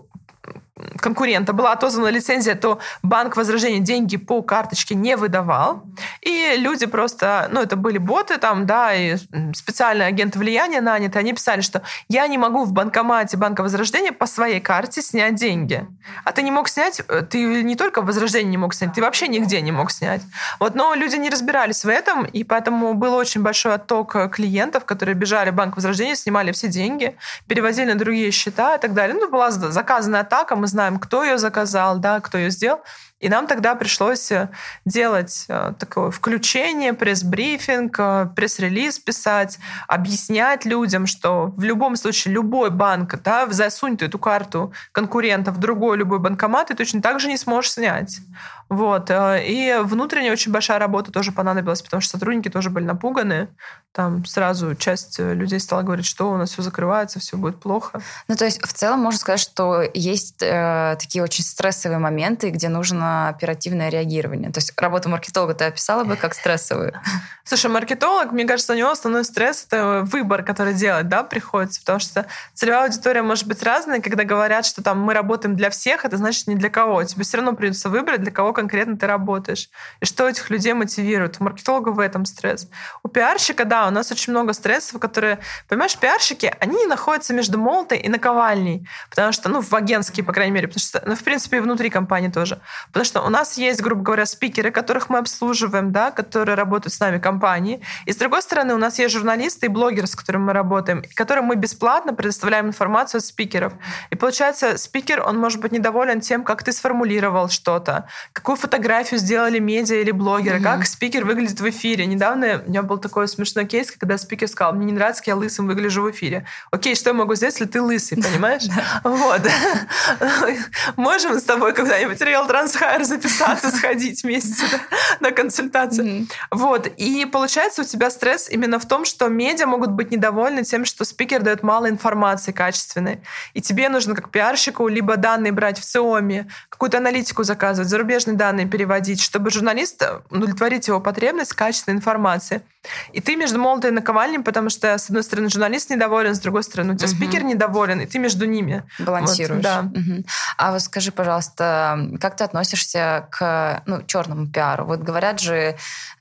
конкурента была отозвана лицензия, то банк возражения деньги по карточке не выдавал. И люди просто, ну, это были боты там, да, и специальные агенты влияния наняты, они писали, что я не могу в банкомате Банка Возрождения по своей карте снять деньги. А ты не мог снять, ты не только в Возрождении не мог снять, ты вообще нигде не мог снять. Вот, но люди не разбирались в этом, и поэтому был очень большой отток клиентов, которые бежали в Банк Возрождения, снимали все деньги, перевозили на другие счета и так далее. Ну, была заказанная атака, мы знаем, кто ее заказал, да, кто ее сделал. И нам тогда пришлось э, делать э, такое включение, пресс-брифинг, э, пресс-релиз писать, объяснять людям, что в любом случае любой банк, да, засунь эту карту конкурента в другой любой банкомат, ты точно так же не сможешь снять. Вот. И внутренняя очень большая работа тоже понадобилась, потому что сотрудники тоже были напуганы. Там сразу часть людей стала говорить, что у нас все закрывается, все будет плохо. Ну, то есть в целом можно сказать, что есть э, такие очень стрессовые моменты, где нужно оперативное реагирование. То есть работу маркетолога ты описала бы как стрессовую? Слушай, маркетолог, мне кажется, у него основной стресс — это выбор, который делать, да, приходится, потому что целевая аудитория может быть разной. Когда говорят, что там мы работаем для всех, это значит не для кого. Тебе все равно придется выбрать, для кого конкретно ты работаешь. И что этих людей мотивирует. У маркетолога в этом стресс. У пиарщика, да, у нас очень много стрессов, которые, понимаешь, пиарщики, они находятся между молотой и наковальней. Потому что, ну, в агентские, по крайней мере, потому что, ну, в принципе, и внутри компании тоже. Потому что у нас есть, грубо говоря, спикеры, которых мы обслуживаем, да, которые работают с нами компании. И с другой стороны, у нас есть журналисты и блогеры, с которыми мы работаем, которым мы бесплатно предоставляем информацию от спикеров. И получается, спикер, он может быть недоволен тем, как ты сформулировал что-то, какую фотографию сделали медиа или блогеры, mm-hmm. как спикер выглядит в эфире. Недавно у меня был такой смешной кейс, когда спикер сказал, мне не нравится, как я лысым выгляжу в эфире. Окей, что я могу сделать, если ты лысый, понимаешь? Вот. Можем с тобой когда-нибудь Real Transхайр записаться, сходить вместе на консультацию. Вот. И получается у тебя стресс именно в том, что медиа могут быть недовольны тем, что спикер дает мало информации качественной. И тебе нужно как пиарщику либо данные брать в ЦИОМе, какую-то аналитику заказывать, зарубежные данные переводить, чтобы журналист удовлетворить его потребность качественной информации. И ты между молотой и наковальней, потому что, с одной стороны, журналист недоволен, с другой стороны, у тебя угу. спикер недоволен, и ты между ними. Балансируешь. Вот, да. Угу. А вот скажи, пожалуйста, как ты относишься к ну, черному пиару? Вот говорят же,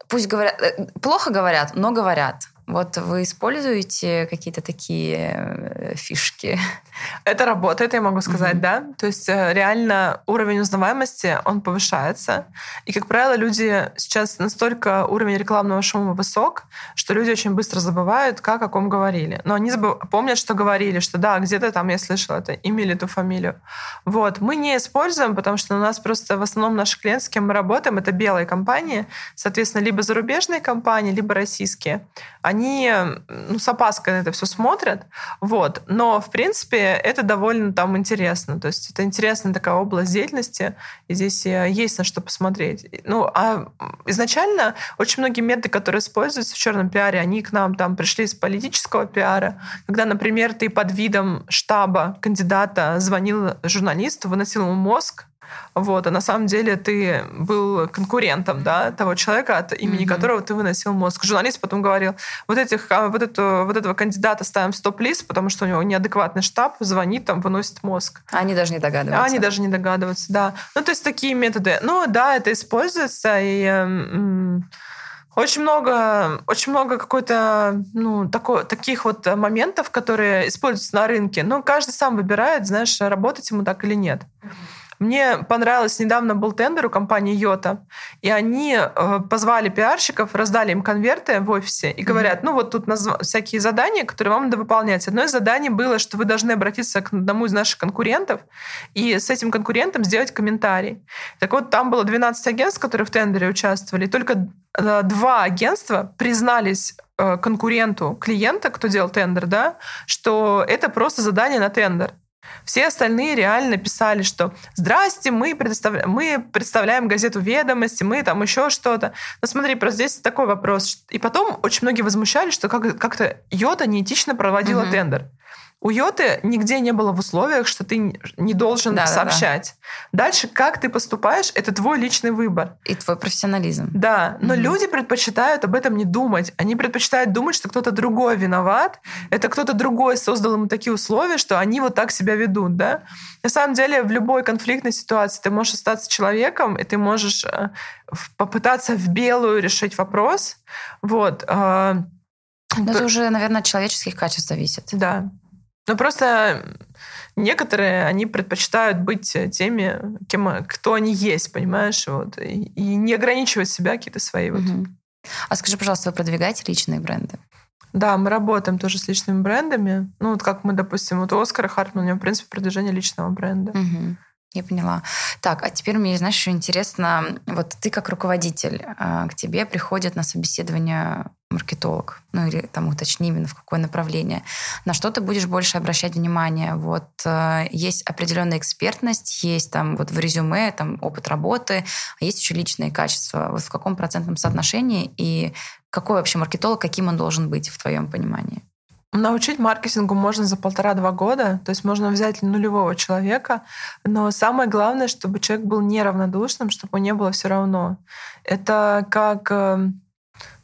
пусть говорят, э, плохо говорят, но говорят. Вот вы используете какие-то такие э, фишки? Это работает, я могу сказать, mm-hmm. да. То есть э, реально уровень узнаваемости, он повышается. И, как правило, люди сейчас настолько уровень рекламного шума высок, что люди очень быстро забывают, как о ком говорили. Но они забыв... помнят, что говорили, что да, где-то там я слышала это имя или ту фамилию. Вот. Мы не используем, потому что у нас просто в основном наши клиенты, с кем мы работаем, это белые компании, соответственно, либо зарубежные компании, либо российские. Они они ну, с опаской на это все смотрят. Вот. Но, в принципе, это довольно там интересно. То есть это интересная такая область деятельности, и здесь э, есть на что посмотреть. Ну, а изначально очень многие методы, которые используются в черном пиаре, они к нам там пришли из политического пиара, когда, например, ты под видом штаба кандидата звонил журналисту, выносил ему мозг, вот, а на самом деле ты был конкурентом, да, того человека, от имени mm-hmm. которого ты выносил мозг. Журналист потом говорил, вот, этих, а, вот, эту, вот этого кандидата ставим стоп-лист, потому что у него неадекватный штаб, звонит, там, выносит мозг. Они даже не догадываются. Они даже не догадываются, да. Ну, то есть такие методы. Ну, да, это используется, и... М- очень много, очень много какой-то, ну, такой, таких вот моментов, которые используются на рынке. Ну, каждый сам выбирает, знаешь, работать ему так или нет. Mm-hmm. Мне понравилось, недавно был тендер у компании Йота, и они э, позвали пиарщиков, раздали им конверты в офисе и говорят, mm-hmm. ну вот тут назв... всякие задания, которые вам надо выполнять. Одно из заданий было, что вы должны обратиться к одному из наших конкурентов и с этим конкурентом сделать комментарий. Так вот, там было 12 агентств, которые в тендере участвовали, и только э, два агентства признались э, конкуренту клиента, кто делал тендер, да, что это просто задание на тендер. Все остальные реально писали, что «Здрасте, мы, предоставля... мы представляем газету «Ведомости», мы там еще что-то». Но смотри, просто здесь такой вопрос. И потом очень многие возмущались, что как- как-то Йота неэтично проводила угу. тендер. У Йоты нигде не было в условиях, что ты не должен да, сообщать. Да, да. Дальше, как ты поступаешь, это твой личный выбор. И твой профессионализм. Да, но угу. люди предпочитают об этом не думать. Они предпочитают думать, что кто-то другой виноват, это кто-то другой создал ему такие условия, что они вот так себя ведут, да. На самом деле, в любой конфликтной ситуации ты можешь остаться человеком, и ты можешь э, попытаться в белую решить вопрос. Вот. А, но это уже, наверное, от человеческих качеств зависит. Да. Ну, просто некоторые, они предпочитают быть теми, кем, кто они есть, понимаешь, вот, и, и не ограничивать себя какие-то свои вот. Угу. А скажи, пожалуйста, вы продвигаете личные бренды? Да, мы работаем тоже с личными брендами. Ну, вот как мы, допустим, вот у Оскара Хартмана, у него, в принципе, продвижение личного бренда. Угу. Я поняла. Так, а теперь мне, знаешь, еще интересно, вот ты как руководитель, а, к тебе приходит на собеседование маркетолог, ну или там уточни именно в какое направление. На что ты будешь больше обращать внимание? Вот э, есть определенная экспертность, есть там вот в резюме там опыт работы, а есть еще личные качества. Вот в каком процентном соотношении и какой вообще маркетолог, каким он должен быть в твоем понимании? Научить маркетингу можно за полтора-два года, то есть можно взять нулевого человека, но самое главное, чтобы человек был неравнодушным, чтобы не было все равно. Это как эм,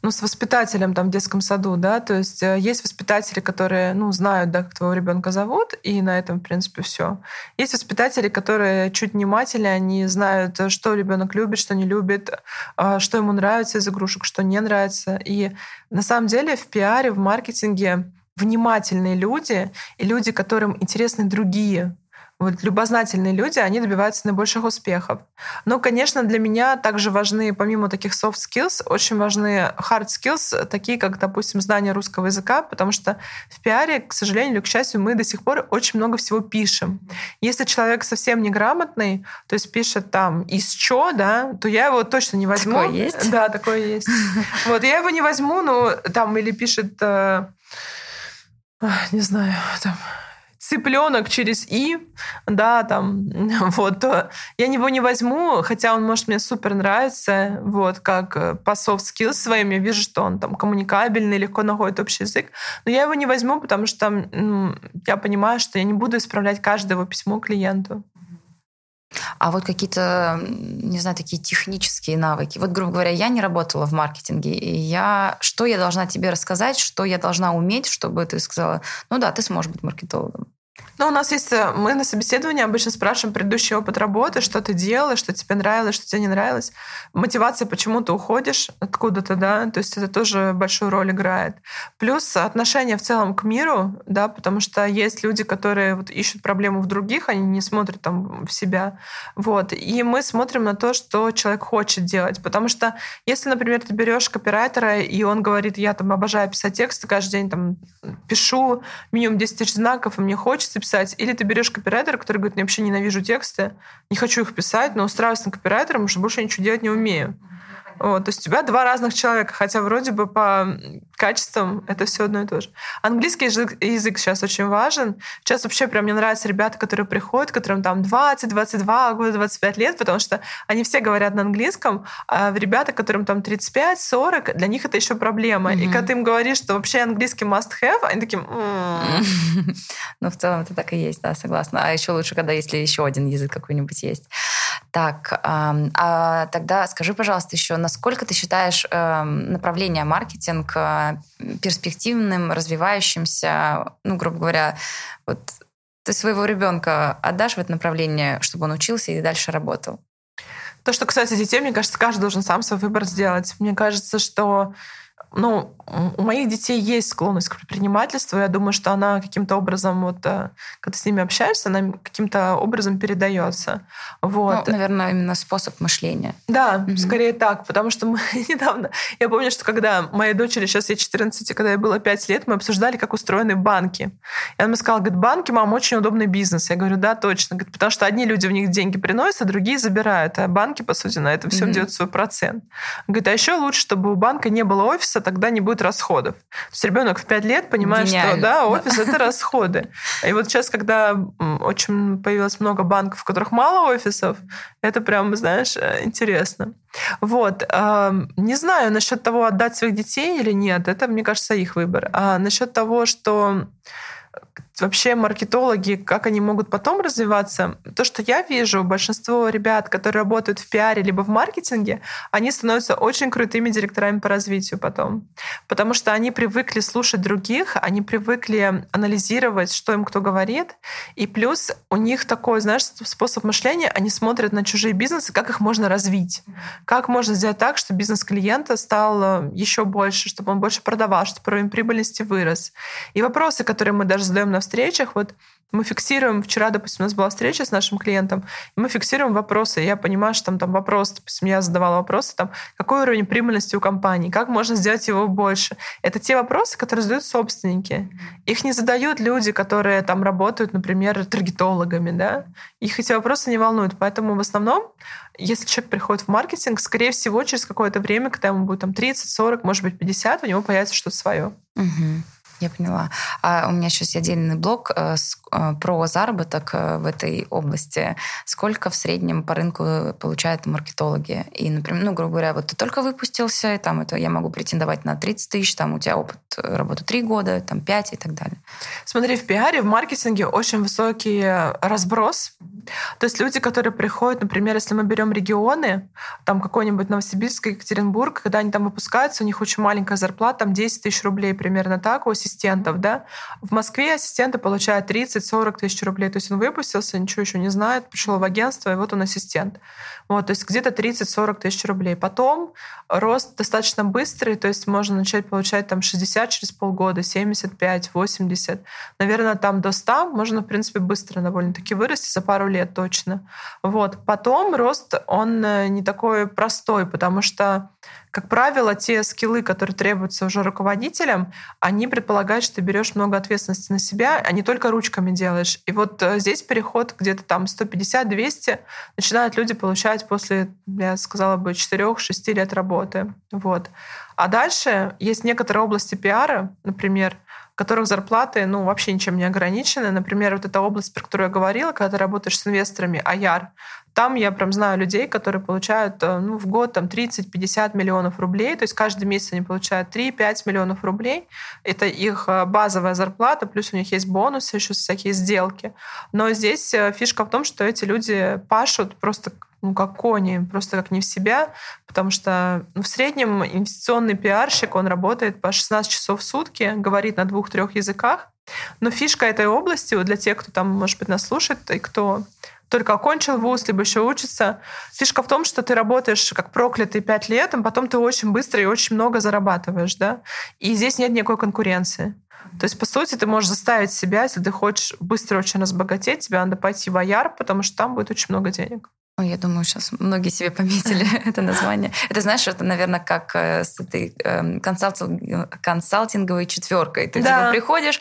ну, с воспитателем там в детском саду, да, то есть э, есть воспитатели, которые, ну, знают, да, как твоего ребенка зовут, и на этом, в принципе, все. Есть воспитатели, которые чуть внимательнее, они знают, что ребенок любит, что не любит, а, что ему нравится из игрушек, что не нравится. И на самом деле в пиаре, в маркетинге внимательные люди и люди, которым интересны другие вот любознательные люди, они добиваются наибольших успехов. Но, конечно, для меня также важны, помимо таких soft skills, очень важны hard skills, такие как, допустим, знание русского языка, потому что в пиаре, к сожалению или к счастью, мы до сих пор очень много всего пишем. Если человек совсем неграмотный, то есть пишет там из чё, да, то я его точно не возьму. Такое есть? Да, такое есть. Вот, я его не возьму, ну, там, или пишет, э, не знаю, там, цыпленок через и, да, там, вот, я его не возьму, хотя он, может, мне супер нравится, вот, как э, по soft skills своим, я вижу, что он там коммуникабельный, легко находит общий язык, но я его не возьму, потому что я понимаю, что я не буду исправлять каждое его письмо клиенту. А вот какие-то, не знаю, такие технические навыки. Вот, грубо говоря, я не работала в маркетинге, и я... Что я должна тебе рассказать, что я должна уметь, чтобы ты сказала, ну да, ты сможешь быть маркетологом? Ну, у нас есть... Э, мы на собеседовании обычно спрашиваем предыдущий опыт работы, что ты делала, что тебе нравилось, что тебе не нравилось. Мотивация, почему ты уходишь откуда-то, да, то есть это тоже большую роль играет. Плюс отношение в целом к миру, да, потому что есть люди, которые вот ищут проблему в других, они не смотрят там в себя. Вот. И мы смотрим на то, что человек хочет делать. Потому что если, например, ты берешь копирайтера, и он говорит, я там обожаю писать тексты, каждый день там пишу минимум 10 тысяч знаков, и мне хочется писать. Или ты берешь копирайтера, который говорит, я вообще ненавижу тексты, не хочу их писать, но устраиваюсь на копирайтером, потому что больше ничего делать не умею. Вот, то есть у тебя два разных человека, хотя вроде бы по качествам это все одно и то же. Английский язык, язык сейчас очень важен. Сейчас вообще прям мне нравятся ребята, которые приходят, которым там 20, 22 года, 25 лет, потому что они все говорят на английском, а ребята, которым там 35, 40, для них это еще проблема. Mm-hmm. И когда ты им говоришь, что вообще английский must have, они такие... Ну, в целом это так и есть, да, согласна. А еще лучше, когда если еще один язык какой-нибудь есть. Так, а тогда скажи, пожалуйста, еще, насколько ты считаешь эм, направление маркетинг э, перспективным, развивающимся, ну, грубо говоря, вот ты своего ребенка отдашь в это направление, чтобы он учился и дальше работал? То, что касается детей, мне кажется, каждый должен сам свой выбор сделать. Мне кажется, что ну, у моих детей есть склонность к предпринимательству. Я думаю, что она каким-то образом, вот, э, когда с ними общаешься, она каким-то образом передается. Вот. Ну, наверное, именно способ мышления. Да, угу. скорее так, потому что мы недавно... Я помню, что когда моей дочери, сейчас ей 14, когда ей было 5 лет, мы обсуждали, как устроены банки. И она мне сказала, говорит, банки, мам, очень удобный бизнес. Я говорю, да, точно. Говорит, потому что одни люди в них деньги приносят, а другие забирают. А банки, по сути, на это все угу. делают свой процент. Говорит, а еще лучше, чтобы у банка не было офиса, тогда не будет расходов. То есть ребенок в 5 лет понимает, Гениально. что да, офис это расходы. И вот сейчас, когда очень появилось много банков, в которых мало офисов, это прям, знаешь, э, интересно. Вот. Не знаю насчет того, отдать своих детей или нет, это, мне кажется, их выбор. А насчет того, что вообще маркетологи, как они могут потом развиваться. То, что я вижу, большинство ребят, которые работают в пиаре либо в маркетинге, они становятся очень крутыми директорами по развитию потом. Потому что они привыкли слушать других, они привыкли анализировать, что им кто говорит. И плюс у них такой, знаешь, способ мышления, они смотрят на чужие бизнесы, как их можно развить. Как можно сделать так, чтобы бизнес клиента стал э, еще больше, чтобы он больше продавал, чтобы уровень прибыльности вырос. И вопросы, которые мы даже задаем на встречах, вот мы фиксируем, вчера, допустим, у нас была встреча с нашим клиентом, и мы фиксируем вопросы. Я понимаю, что там, там вопрос, допустим, я задавала вопросы, там, какой уровень прибыльности у компании, как можно сделать его больше. Это те вопросы, которые задают собственники. Их не задают люди, которые там работают, например, таргетологами, да. Их эти вопросы не волнуют. Поэтому в основном, если человек приходит в маркетинг, скорее всего, через какое-то время, когда ему будет там 30, 40, может быть, 50, у него появится что-то свое. Угу. Я поняла. А у меня сейчас отдельный блог э, с, про заработок э, в этой области. Сколько в среднем по рынку получают маркетологи? И, например, ну, грубо говоря, вот ты только выпустился, и там это я могу претендовать на 30 тысяч, там у тебя опыт работы 3 года, там 5 и так далее. Смотри, в пиаре, в маркетинге очень высокий разброс. То есть люди, которые приходят, например, если мы берем регионы, там какой-нибудь Новосибирск, Екатеринбург, когда они там выпускаются, у них очень маленькая зарплата, там 10 тысяч рублей примерно так, у ассистентов, да. В Москве ассистенты получают 30 30-40 тысяч рублей. То есть он выпустился, ничего еще не знает, пришел в агентство, и вот он ассистент. Вот, то есть где-то 30-40 тысяч рублей. Потом рост достаточно быстрый, то есть можно начать получать там 60 через полгода, 75, 80. Наверное, там до 100 можно, в принципе, быстро довольно-таки вырасти, за пару лет точно. Вот. Потом рост, он э, не такой простой, потому что как правило, те скиллы, которые требуются уже руководителям, они предполагают, что ты берешь много ответственности на себя, а не только ручками делаешь. И вот э, здесь переход где-то там 150-200 начинают люди получать после, я сказала бы, 4-6 лет работы. Вот. А дальше есть некоторые области пиара, например, которых зарплаты ну, вообще ничем не ограничены. Например, вот эта область, про которую я говорила, когда ты работаешь с инвесторами, АЯР, там я прям знаю людей, которые получают э, ну, в год там 30-50 миллионов рублей. То есть каждый месяц они получают 3-5 миллионов рублей. Это их э, базовая зарплата, плюс у них есть бонусы, еще всякие сделки. Но здесь э, фишка в том, что эти люди пашут просто ну, как кони, просто как не в себя, потому что ну, в среднем инвестиционный пиарщик, он работает по 16 часов в сутки, говорит на двух-трех языках, но фишка этой области, вот для тех, кто там, может быть, нас слушает, и кто только окончил вуз, либо еще учится. Фишка в том, что ты работаешь как проклятый пять лет, а потом ты очень быстро и очень много зарабатываешь, да? И здесь нет никакой конкуренции. То есть, по сути, ты можешь заставить себя, если ты хочешь быстро очень разбогатеть, тебе надо пойти в Аяр, потому что там будет очень много денег. Ой, я думаю, сейчас многие себе пометили это название. Это, знаешь, это, наверное, как э, с этой эм, консалтинговой четверкой. Ты да. типа приходишь,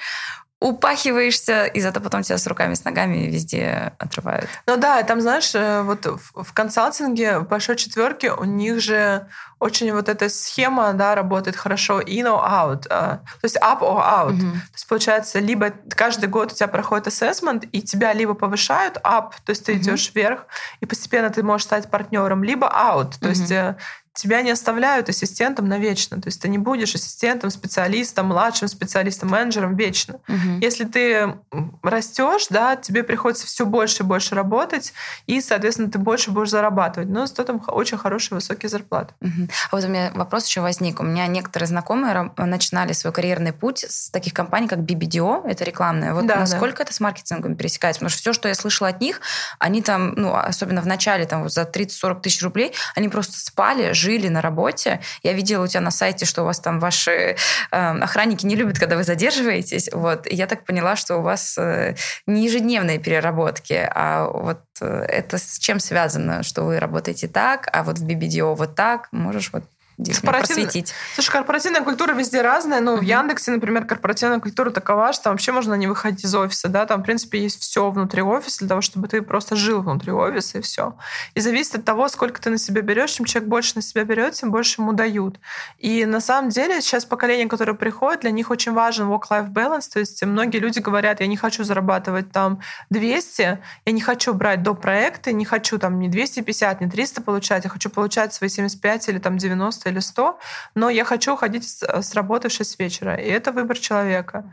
упахиваешься, и зато потом тебя с руками, с ногами везде отрывают. Ну да, там, знаешь, э, вот в консалтинге, большой четверке у них же очень вот эта схема, да, работает хорошо in or out, а, то есть up or out. Mm-hmm. То есть получается, либо каждый год у тебя проходит assessment, и тебя либо повышают up, то есть ты mm-hmm. идешь вверх, и постепенно ты можешь стать партнером, либо out, то mm-hmm. есть э, тебя не оставляют ассистентом навечно. То есть ты не будешь ассистентом, специалистом, младшим специалистом, менеджером вечно. Угу. Если ты растешь, да, тебе приходится все больше и больше работать, и, соответственно, ты больше будешь зарабатывать. Но зато там очень хорошие высокие зарплаты. Угу. А вот у меня вопрос еще возник. У меня некоторые знакомые начинали свой карьерный путь с таких компаний, как BBDO, это рекламная. Вот да, насколько да. это с маркетингом пересекается? Потому что все, что я слышала от них, они там, ну, особенно в начале, там, вот за 30-40 тысяч рублей, они просто спали, жили на работе. Я видела у тебя на сайте, что у вас там ваши э, охранники не любят, когда вы задерживаетесь. Вот. И я так поняла, что у вас э, не ежедневные переработки, а вот э, это с чем связано, что вы работаете так, а вот в BBDO вот так. Можешь вот Здесь просветить. Слушай, корпоративная культура везде разная. Ну, uh-huh. в Яндексе, например, корпоративная культура такова, что вообще можно не выходить из офиса, да, там, в принципе, есть все внутри офиса для того, чтобы ты просто жил внутри офиса, и все. И зависит от того, сколько ты на себя берешь, чем человек больше на себя берет, тем больше ему дают. И на самом деле сейчас поколение, которое приходит, для них очень важен work-life balance, то есть многие люди говорят, я не хочу зарабатывать там 200, я не хочу брать до проекта, не хочу там не 250, не 300 получать, я хочу получать свои 75 или там 90 90 или 100, но я хочу уходить с, с работы в 6 вечера. И это выбор человека.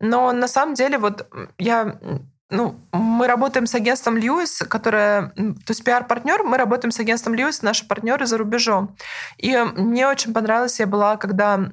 Но на самом деле вот я ну, мы работаем с агентством Льюис, которое, то есть пиар-партнер, мы работаем с агентством Льюис, наши партнеры за рубежом. И мне очень понравилось, я была, когда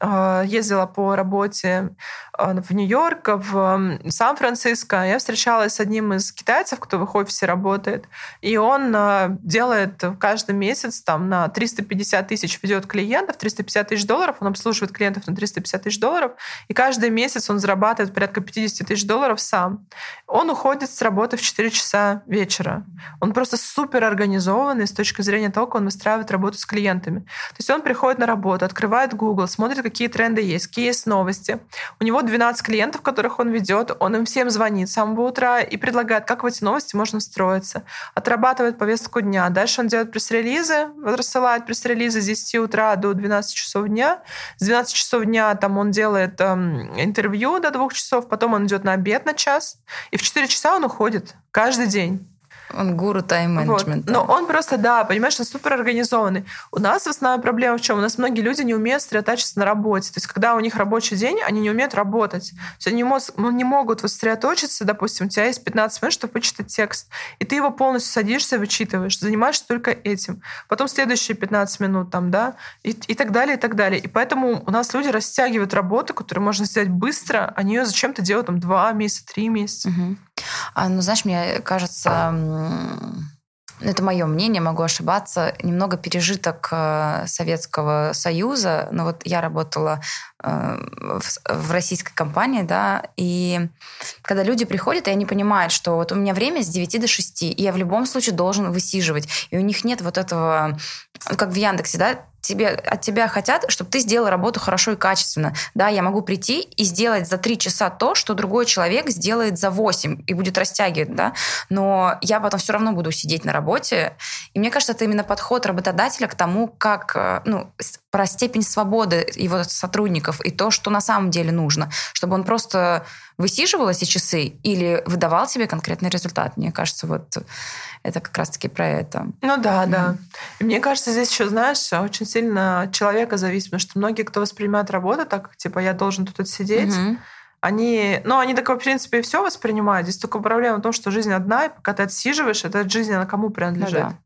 э, ездила по работе э, в Нью-Йорк, в Сан-Франциско, я встречалась с одним из китайцев, кто в их офисе работает, и он э, делает каждый месяц там на 350 тысяч ведет клиентов, 350 тысяч долларов, он обслуживает клиентов на 350 тысяч долларов, и каждый месяц он зарабатывает порядка 50 тысяч долларов сам. Он уходит с работы в 4 часа вечера. Он просто супер организованный с точки зрения того, как он выстраивает работу с клиентами. То есть он приходит на работу, открывает Google, смотрит, какие тренды есть, какие есть новости. У него 12 клиентов, которых он ведет, он им всем звонит с самого утра и предлагает, как в эти новости можно встроиться. Отрабатывает повестку дня. Дальше он делает пресс-релизы, рассылает пресс-релизы с 10 утра до 12 часов дня. С 12 часов дня там он делает эм, интервью до 2 часов, потом он идет на обед на час, и в 4 часа он уходит каждый день. Он гуру тайм-менеджмента. Вот. Но он просто, да, понимаешь, он супер организованный. У нас основная проблема в чем? У нас многие люди не умеют сосредотачиваться на работе. То есть, когда у них рабочий день, они не умеют работать. То есть, они ну, не могут вот сосредоточиться, допустим, у тебя есть 15 минут, чтобы вычитать текст, и ты его полностью садишься, вычитываешь, занимаешься только этим. Потом следующие 15 минут там, да, и, и так далее, и так далее. И поэтому у нас люди растягивают работу, которую можно сделать быстро, они ее зачем-то делают там 2 месяца, 3 месяца. Угу. А, ну, знаешь, мне кажется, это мое мнение, могу ошибаться, немного пережиток э, Советского Союза. Но вот я работала в российской компании, да, и когда люди приходят, и они понимают, что вот у меня время с 9 до 6, и я в любом случае должен высиживать, и у них нет вот этого, как в Яндексе, да, тебе, от тебя хотят, чтобы ты сделал работу хорошо и качественно. Да, я могу прийти и сделать за три часа то, что другой человек сделает за восемь и будет растягивать, да, но я потом все равно буду сидеть на работе. И мне кажется, это именно подход работодателя к тому, как, э, ну, про степень свободы его сотрудников и то, что на самом деле нужно, чтобы он просто высиживал эти часы или выдавал тебе конкретный результат. Мне кажется, вот это как раз-таки про это. Ну да, mm-hmm. да. И мне кажется, здесь еще, знаешь, очень сильно от человека зависит, потому что многие, кто воспринимает работу так, типа, я должен тут отсидеть, mm-hmm. они, ну, они такое, в принципе, все воспринимают. Здесь только проблема в том, что жизнь одна, и пока ты отсиживаешь, эта жизнь, она кому принадлежит? Ну, да.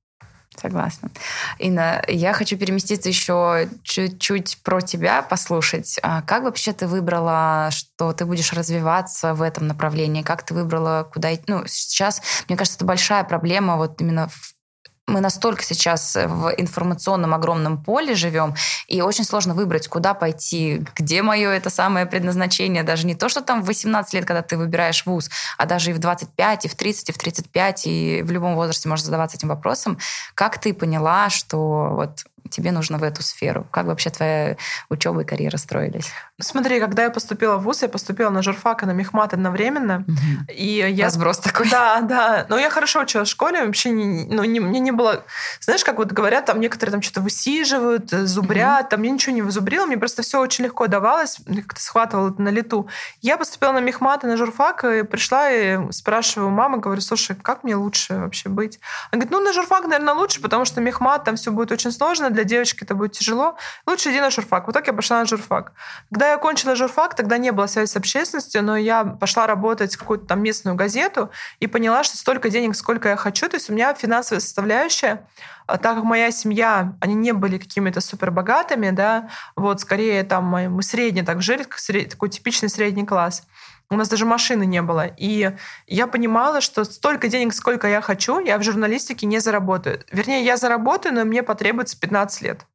Согласна. Инна, я хочу переместиться еще чуть-чуть про тебя послушать. А как вообще ты выбрала, что ты будешь развиваться в этом направлении? Как ты выбрала, куда идти? Ну, сейчас, мне кажется, это большая проблема вот именно в мы настолько сейчас в информационном огромном поле живем, и очень сложно выбрать, куда пойти, где мое это самое предназначение. Даже не то, что там в 18 лет, когда ты выбираешь вуз, а даже и в 25, и в 30, и в 35, и в любом возрасте можешь задаваться этим вопросом. Как ты поняла, что вот тебе нужно в эту сферу? Как вообще твоя учеба и карьера строились? Смотри, когда я поступила в ВУЗ, я поступила на журфак и на мехмат одновременно. Угу. И я... Разброс такой. Да, да. Но я хорошо училась в школе, вообще не, ну, не, мне не было... Знаешь, как вот говорят, там некоторые там что-то высиживают, э, зубрят, угу. там я ничего не вызубрила, мне просто все очень легко давалось, как-то схватывала это на лету. Я поступила на мехмат и на журфак, и пришла и спрашиваю мамы, говорю, слушай, как мне лучше вообще быть? Она говорит, ну на журфак, наверное, лучше, потому что мехмат, там все будет очень сложно, для девочки это будет тяжело. Лучше иди на журфак. Вот так я пошла на журфак. Когда я окончила журфак, тогда не было связи с общественностью, но я пошла работать в какую-то там местную газету и поняла, что столько денег, сколько я хочу. То есть у меня финансовая составляющая, а так как моя семья, они не были какими-то супер богатыми, да, вот скорее там мы средне так жили, такой типичный средний класс. У нас даже машины не было. И я понимала, что столько денег, сколько я хочу, я в журналистике не заработаю. Вернее, я заработаю, но мне потребуется 15 лет.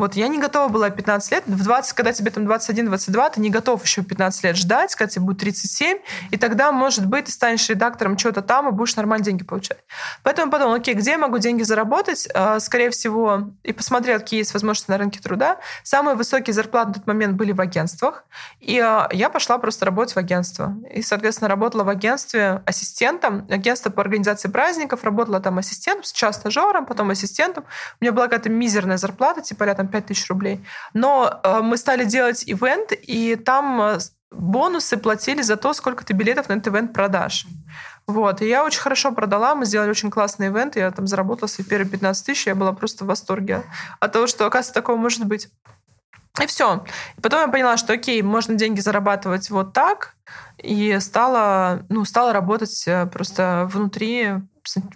Вот я не готова была 15 лет. В 20, когда тебе там 21-22, ты не готов еще 15 лет ждать, когда тебе будет 37, и тогда, может быть, ты станешь редактором чего-то там и будешь нормально деньги получать. Поэтому я подумала, окей, где я могу деньги заработать? А, скорее всего, и посмотрела, какие есть возможности на рынке труда. Самые высокие зарплаты на тот момент были в агентствах. И а, я пошла просто работать в агентство. И, соответственно, работала в агентстве ассистентом. Агентство по организации праздников. Работала там ассистентом, сейчас стажером, потом ассистентом. У меня была какая-то мизерная зарплата, типа там 5 тысяч рублей. Но э, мы стали делать ивент, и там э, бонусы платили за то, сколько ты билетов на этот ивент продашь. Вот. И я очень хорошо продала, мы сделали очень классный ивент, я там заработала свои первые 15 тысяч, я была просто в восторге от того, что, оказывается, такое может быть. И все. И потом я поняла, что окей, можно деньги зарабатывать вот так, и стала, ну, стала работать э, просто внутри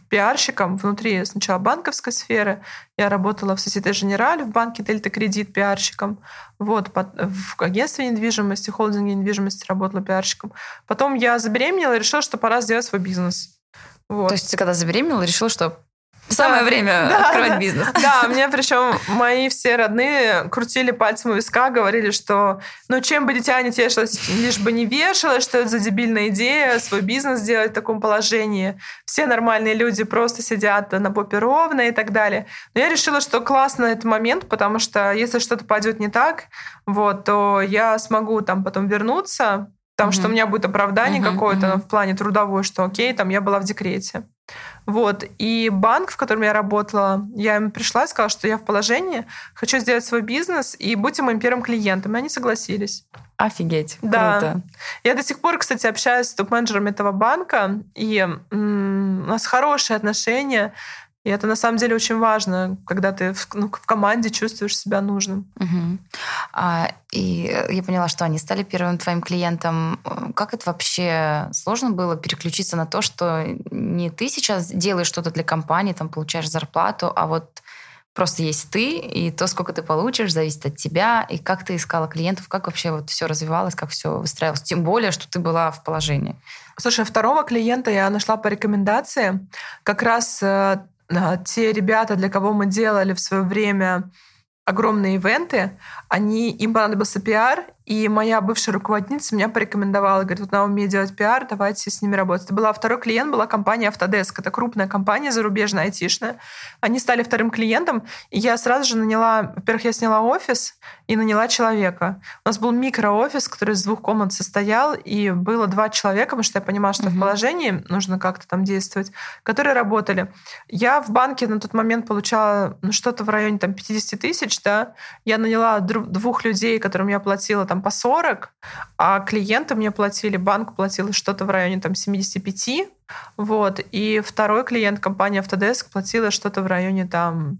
пиарщиком внутри сначала банковской сферы. Я работала в Societe Generale в банке Дельта Кредит пиарщиком. Вот, в агентстве недвижимости, холдинге недвижимости работала пиарщиком. Потом я забеременела и решила, что пора сделать свой бизнес. Вот. То есть ты когда забеременела, решила, что Самое да, время да, открывать да. бизнес. Да, мне причем мои все родные крутили пальцем у виска, говорили, что ну чем бы дитя не тешилось, лишь бы не вешалось, что это за дебильная идея, свой бизнес делать в таком положении. Все нормальные люди просто сидят на попе ровно и так далее. Но я решила, что классно этот момент, потому что если что-то пойдет не так, вот, то я смогу там потом вернуться, Потому mm-hmm. что у меня будет оправдание mm-hmm. какое-то mm-hmm. в плане трудовой, что окей, там я была в декрете. Вот. И банк, в котором я работала, я им пришла и сказала, что я в положении, хочу сделать свой бизнес, и будьте моим первым клиентом. И они согласились. Офигеть. Да. Круто. Я до сих пор, кстати, общаюсь с топ-менеджером этого банка, и м- у нас хорошие отношения. И это на самом деле очень важно, когда ты в, ну, в команде чувствуешь себя нужным. Угу. А, и я поняла, что они стали первым твоим клиентом. Как это вообще сложно было переключиться на то, что не ты сейчас делаешь что-то для компании, там получаешь зарплату, а вот просто есть ты, и то, сколько ты получишь, зависит от тебя, и как ты искала клиентов, как вообще вот все развивалось, как все выстраивалось. Тем более, что ты была в положении. Слушай, второго клиента я нашла по рекомендации. Как раз э, те ребята, для кого мы делали в свое время огромные ивенты, они, им понадобился пиар, и моя бывшая руководительница меня порекомендовала, говорит, вот она умеет делать пиар, давайте с ними работать. Это была второй клиент, была компания Autodesk. Это крупная компания зарубежная, айтишная. Они стали вторым клиентом, и я сразу же наняла, во-первых, я сняла офис и наняла человека. У нас был микроофис, который из двух комнат состоял, и было два человека, потому что я понимала, что mm-hmm. в положении нужно как-то там действовать, которые работали. Я в банке на тот момент получала ну, что-то в районе там 50 тысяч, да. Я наняла двух людей, которым я платила там по 40, а клиенты мне платили, банк платил что-то в районе там 75, вот, и второй клиент, компания Autodesk, платила что-то в районе там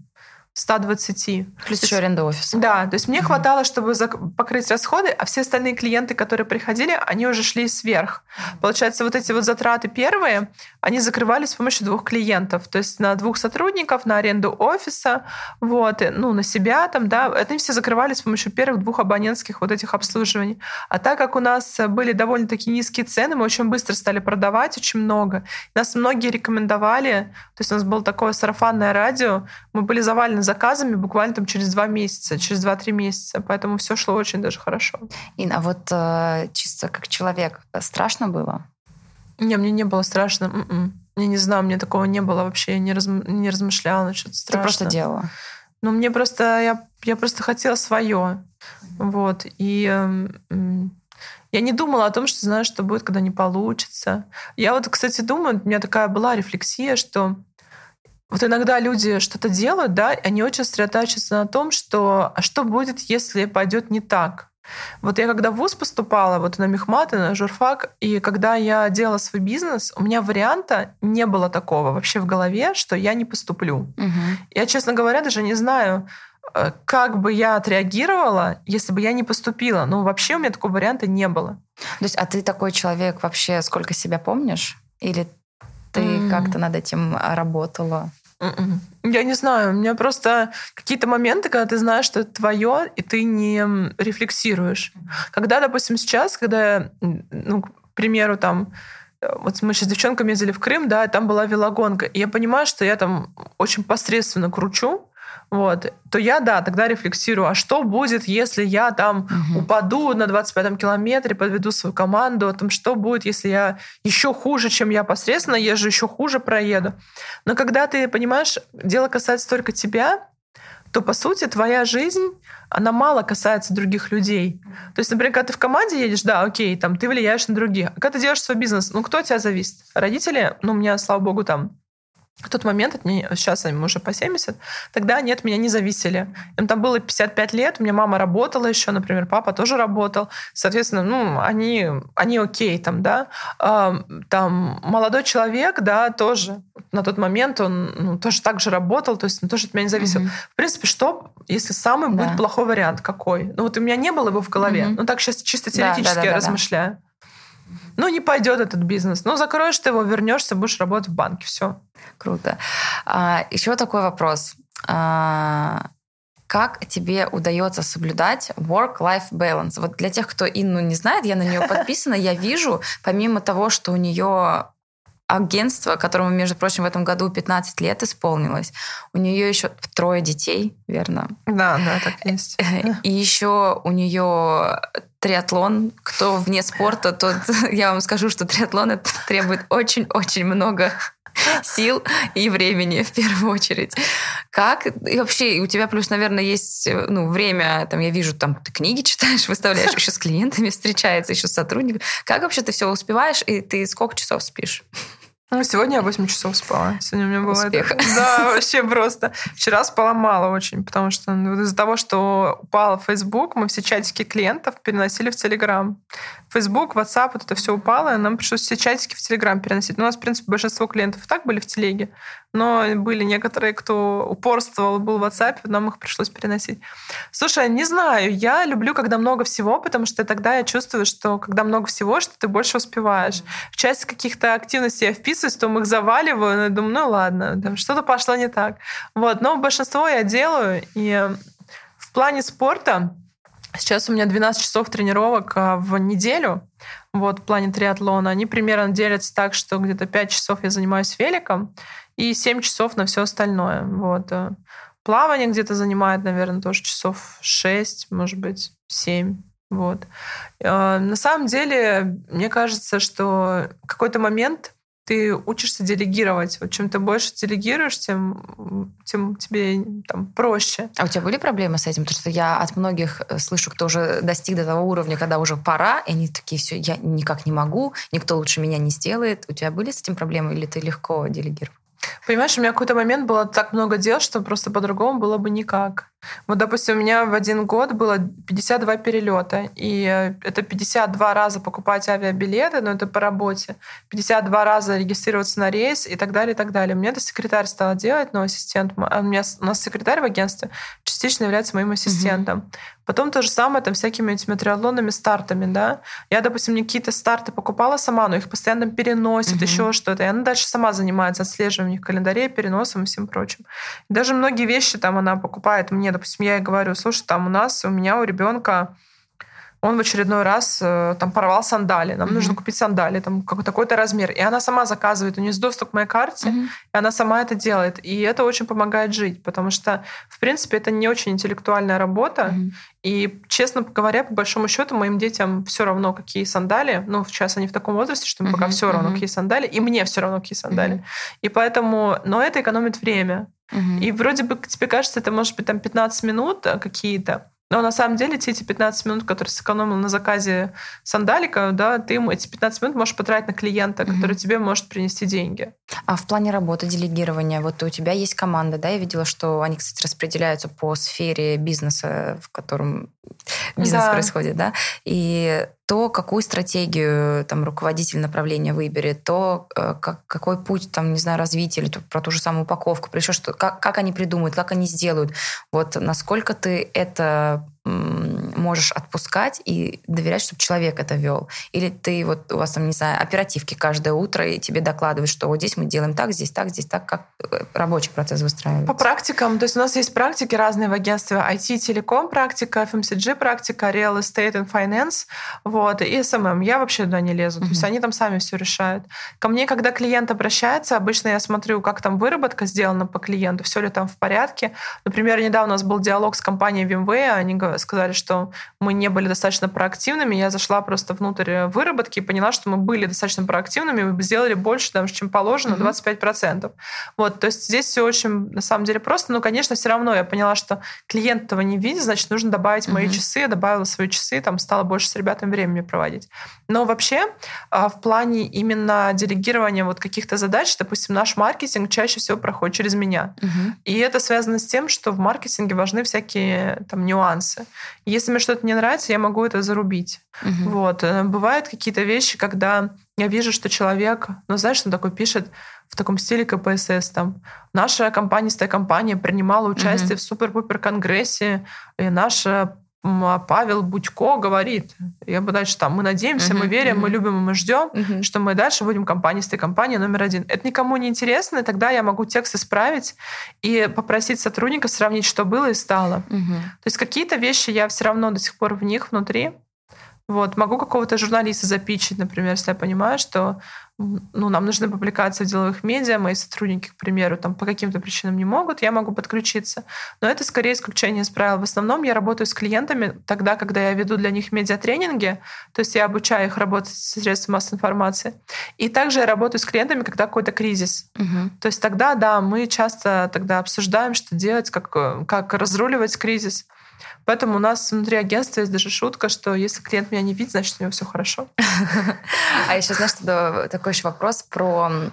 120. Плюс еще аренда офиса. Да, то есть мне хватало, чтобы покрыть расходы, а все остальные клиенты, которые приходили, они уже шли сверх. Получается, вот эти вот затраты первые, они закрывались с помощью двух клиентов, то есть на двух сотрудников, на аренду офиса, вот, ну, на себя там, да, это все закрывались с помощью первых двух абонентских вот этих обслуживаний. А так как у нас были довольно-таки низкие цены, мы очень быстро стали продавать очень много. Нас многие рекомендовали, то есть у нас было такое сарафанное радио, мы были завалены заказами буквально там через два месяца, через два-три месяца. Поэтому все шло очень даже хорошо. Инна, а вот э, чисто как человек, страшно было? Не, мне не было страшно. М-м. Я не знаю, мне такого не было вообще. Я не, раз, не размышляла насчет страшного. Ты просто делала? Ну, мне просто... Я, я просто хотела свое. Вот. И... М- я не думала о том, что знаю, что будет, когда не получится. Я вот, кстати, думаю, у меня такая была рефлексия, что вот иногда люди что-то делают, да, и они очень сосредотачиваются на том, что а что будет, если пойдет не так. Вот я когда в ВУЗ поступала, вот на мехмат и на журфак, и когда я делала свой бизнес, у меня варианта не было такого вообще в голове, что я не поступлю. Угу. Я, честно говоря, даже не знаю, э, как бы я отреагировала, если бы я не поступила. Ну, вообще у меня такого варианта не было. То есть, а ты такой человек вообще, сколько себя помнишь? Или ты mm. как-то над этим работала? Я не знаю, у меня просто какие-то моменты, когда ты знаешь, что это твое, и ты не рефлексируешь. Когда, допустим, сейчас, когда, ну, к примеру, там, э, вот мы сейчас с девчонками ездили в Крым, да, там была велогонка, и я понимаю, что я там очень посредственно кручу, вот, то я, да, тогда рефлексирую, а что будет, если я там угу. упаду на 25-м километре, подведу свою команду, там, что будет, если я еще хуже, чем я посредственно езжу, еще хуже проеду. Но когда ты понимаешь, дело касается только тебя, то, по сути, твоя жизнь, она мало касается других людей. То есть, например, когда ты в команде едешь, да, окей, там, ты влияешь на других. А когда ты делаешь свой бизнес, ну, кто от тебя зависит? Родители? Ну, у меня, слава богу, там в тот момент, сейчас им уже по 70, тогда они от меня не зависели. Им там было 55 лет, у меня мама работала еще, например, папа тоже работал. Соответственно, ну, они, они окей там, да. Там молодой человек, да, тоже на тот момент он ну, тоже так же работал, то есть он тоже от меня не зависел. Угу. В принципе, что, если самый да. будет плохой вариант какой? Ну, вот у меня не было его в голове. Угу. Ну, так сейчас чисто теоретически да, да, да, я размышляю. Да ну, не пойдет этот бизнес. Ну, закроешь ты его, вернешься, будешь работать в банке. Все. Круто. А, еще такой вопрос. А, как тебе удается соблюдать work-life balance? Вот для тех, кто Инну не знает, я на нее подписана, я вижу, помимо того, что у нее агентство, которому, между прочим, в этом году 15 лет исполнилось. У нее еще трое детей, верно? Да, да, так есть. И еще у нее триатлон. Кто вне спорта, тот я вам скажу, что триатлон это требует очень-очень много сил и времени в первую очередь. Как? И вообще, у тебя плюс, наверное, есть ну, время, там, я вижу, там, ты книги читаешь, выставляешь, еще с клиентами встречается, еще с сотрудниками. Как вообще ты все успеваешь, и ты сколько часов спишь? Ну, сегодня я 8 часов спала. Сегодня у меня было Успех. это. Да, вообще просто. Вчера спала мало очень, потому что ну, из-за того, что упал Facebook, мы все чатики клиентов переносили в Telegram. Facebook, WhatsApp, вот это все упало, и нам пришлось все чатики в Telegram переносить. Ну, у нас, в принципе, большинство клиентов и так были в телеге, но были некоторые, кто упорствовал, был в WhatsApp, нам их пришлось переносить. Слушай, не знаю, я люблю, когда много всего, потому что тогда я чувствую, что когда много всего, что ты больше успеваешь. В часть каких-то активностей я вписываюсь, то их заваливаю, я думаю, ну ладно, что-то пошло не так. Вот, но большинство я делаю, и в плане спорта Сейчас у меня 12 часов тренировок а, в неделю. Вот в плане триатлона. Они примерно делятся так, что где-то 5 часов я занимаюсь великом и 7 часов на все остальное. Вот. э. Плавание где-то занимает, наверное, тоже часов 6, может быть, 7. Вот. Э, На самом деле, мне кажется, что какой-то момент ты учишься делегировать. Вот чем ты больше делегируешь, тем, тем тебе там проще. А у тебя были проблемы с этим? Потому что я от многих э, слышу, кто уже достиг до того уровня, когда уже пора, и они такие, все, я никак не могу, никто лучше меня не сделает. У тебя были с этим проблемы, или ты легко делегировал? Понимаешь, у меня какой-то момент было так много дел, что просто по-другому было бы никак. Вот, допустим, у меня в один год было 52 перелета, и э, это 52 раза покупать авиабилеты, но это по работе, 52 раза регистрироваться на рейс и так далее, и так далее. Мне это секретарь стала делать, но ассистент, а у, меня, у нас секретарь в агентстве частично является моим ассистентом. Потом то же самое там всякими этими триатлонными стартами, да. Я, допустим, мне какие-то старты покупала сама, но их постоянно переносит, Мгм. еще что-то. И она дальше сама занимается отслеживанием их календарей, переносом и всем прочим. Даже многие вещи там она покупает мне, допустим, я ей говорю, слушай, там у нас, у меня, у ребенка он в очередной раз э, там порвал сандали. Нам Мгм. нужно купить сандали, там какой- такой-то размер. И она сама заказывает, у нее есть доступ к моей карте, Мгм. и она сама это делает. И это очень помогает жить, потому что, в принципе, это не очень интеллектуальная работа. Мгм. И, честно говоря, по большому счету, моим детям все равно, какие сандали. Ну, сейчас они в таком возрасте, что им пока Мгм, все равно, мгм. какие сандали. И мне все равно, какие сандали. Мгм. И поэтому... Но это экономит время. И вроде бы тебе кажется, это может быть там 15 минут а, какие-то, но на самом деле те эти 15 минут, которые сэкономил на заказе сандалика, да, ты ему эти 15 минут можешь потратить на клиента, Мгм. который тебе может принести деньги. А в плане работы, делегирования, вот у тебя есть команда, да? Я видела, что они, кстати, распределяются по сфере бизнеса, в котором бизнес Да. происходит, да? И то, какую стратегию там руководитель направления выберет, то э, как, какой путь там, не знаю, развития, или про ту же самую упаковку, про что, как, как они придумают, как они сделают. Вот насколько ты это можешь отпускать и доверять, чтобы человек это вел. Или ты вот, у вас там, не знаю, оперативки каждое утро, и тебе докладывают, что вот здесь мы делаем так, здесь так, здесь так, как э, рабочий процесс выстраивается. По практикам, то есть у нас есть практики разные в агентстве. IT, телеком практика, FMCG практика, Real Estate and Finance, вот, и SMM. Я вообще туда не лезу. То есть они там сами все решают. Ко мне, когда клиент обращается, обычно я смотрю, как там выработка сделана по клиенту, все ли там в порядке. Например, недавно у нас был диалог с компанией VMware, они го- сказали, что мы не были достаточно проактивными. Я зашла просто внутрь выработки и поняла, что мы были достаточно проактивными и сделали больше, даже, чем положено, Мгм. 25%. Вот, то есть здесь все очень, на самом деле, просто. Но, конечно, все равно я поняла, что клиент этого не видит, значит, нужно добавить мои часы. Я добавила свои часы, там стала больше с ребятами времени проводить. Но вообще, а, в плане именно делегирования вот каких-то задач, допустим, наш маркетинг чаще всего проходит через меня. И это связано с тем, что в маркетинге важны всякие там нюансы. Если мне что-то не нравится, я могу это зарубить. Мгм. Вот. Э, Бывают какие-то вещи, когда я вижу, что человек, ну, знаешь, он такой пишет в таком стиле КПСС, там, наша компанистая компания принимала участие Мгм. в супер-пупер-конгрессе, и наша Павел Будько говорит, я бы дальше там, мы надеемся, мы Мгм, верим, мы мгм. любим, и мы ждем, Мгм. что мы дальше будем компанистой компания номер один. Это никому не интересно, и тогда я могу текст исправить и попросить сотрудников сравнить, что было и стало. Мгм. То есть какие-то вещи я все равно до сих пор в них внутри. Вот. Могу какого-то журналиста запичить, например, если я понимаю, что ну, нам нужны публикации в деловых медиа, мои сотрудники, к примеру, там, по каким-то причинам не могут, я могу подключиться. Но это скорее исключение из правил. В основном я работаю с клиентами тогда, когда я веду для них медиатренинги, то есть я обучаю их работать с средствами массовой информации. И также я работаю с клиентами, когда какой-то кризис. Мгм. То есть тогда, да, мы часто тогда обсуждаем, что делать, как, э, как разруливать кризис. Поэтому у нас внутри агентства есть даже шутка, что если клиент меня не видит, значит, у него все хорошо. А еще, знаешь, такой еще вопрос про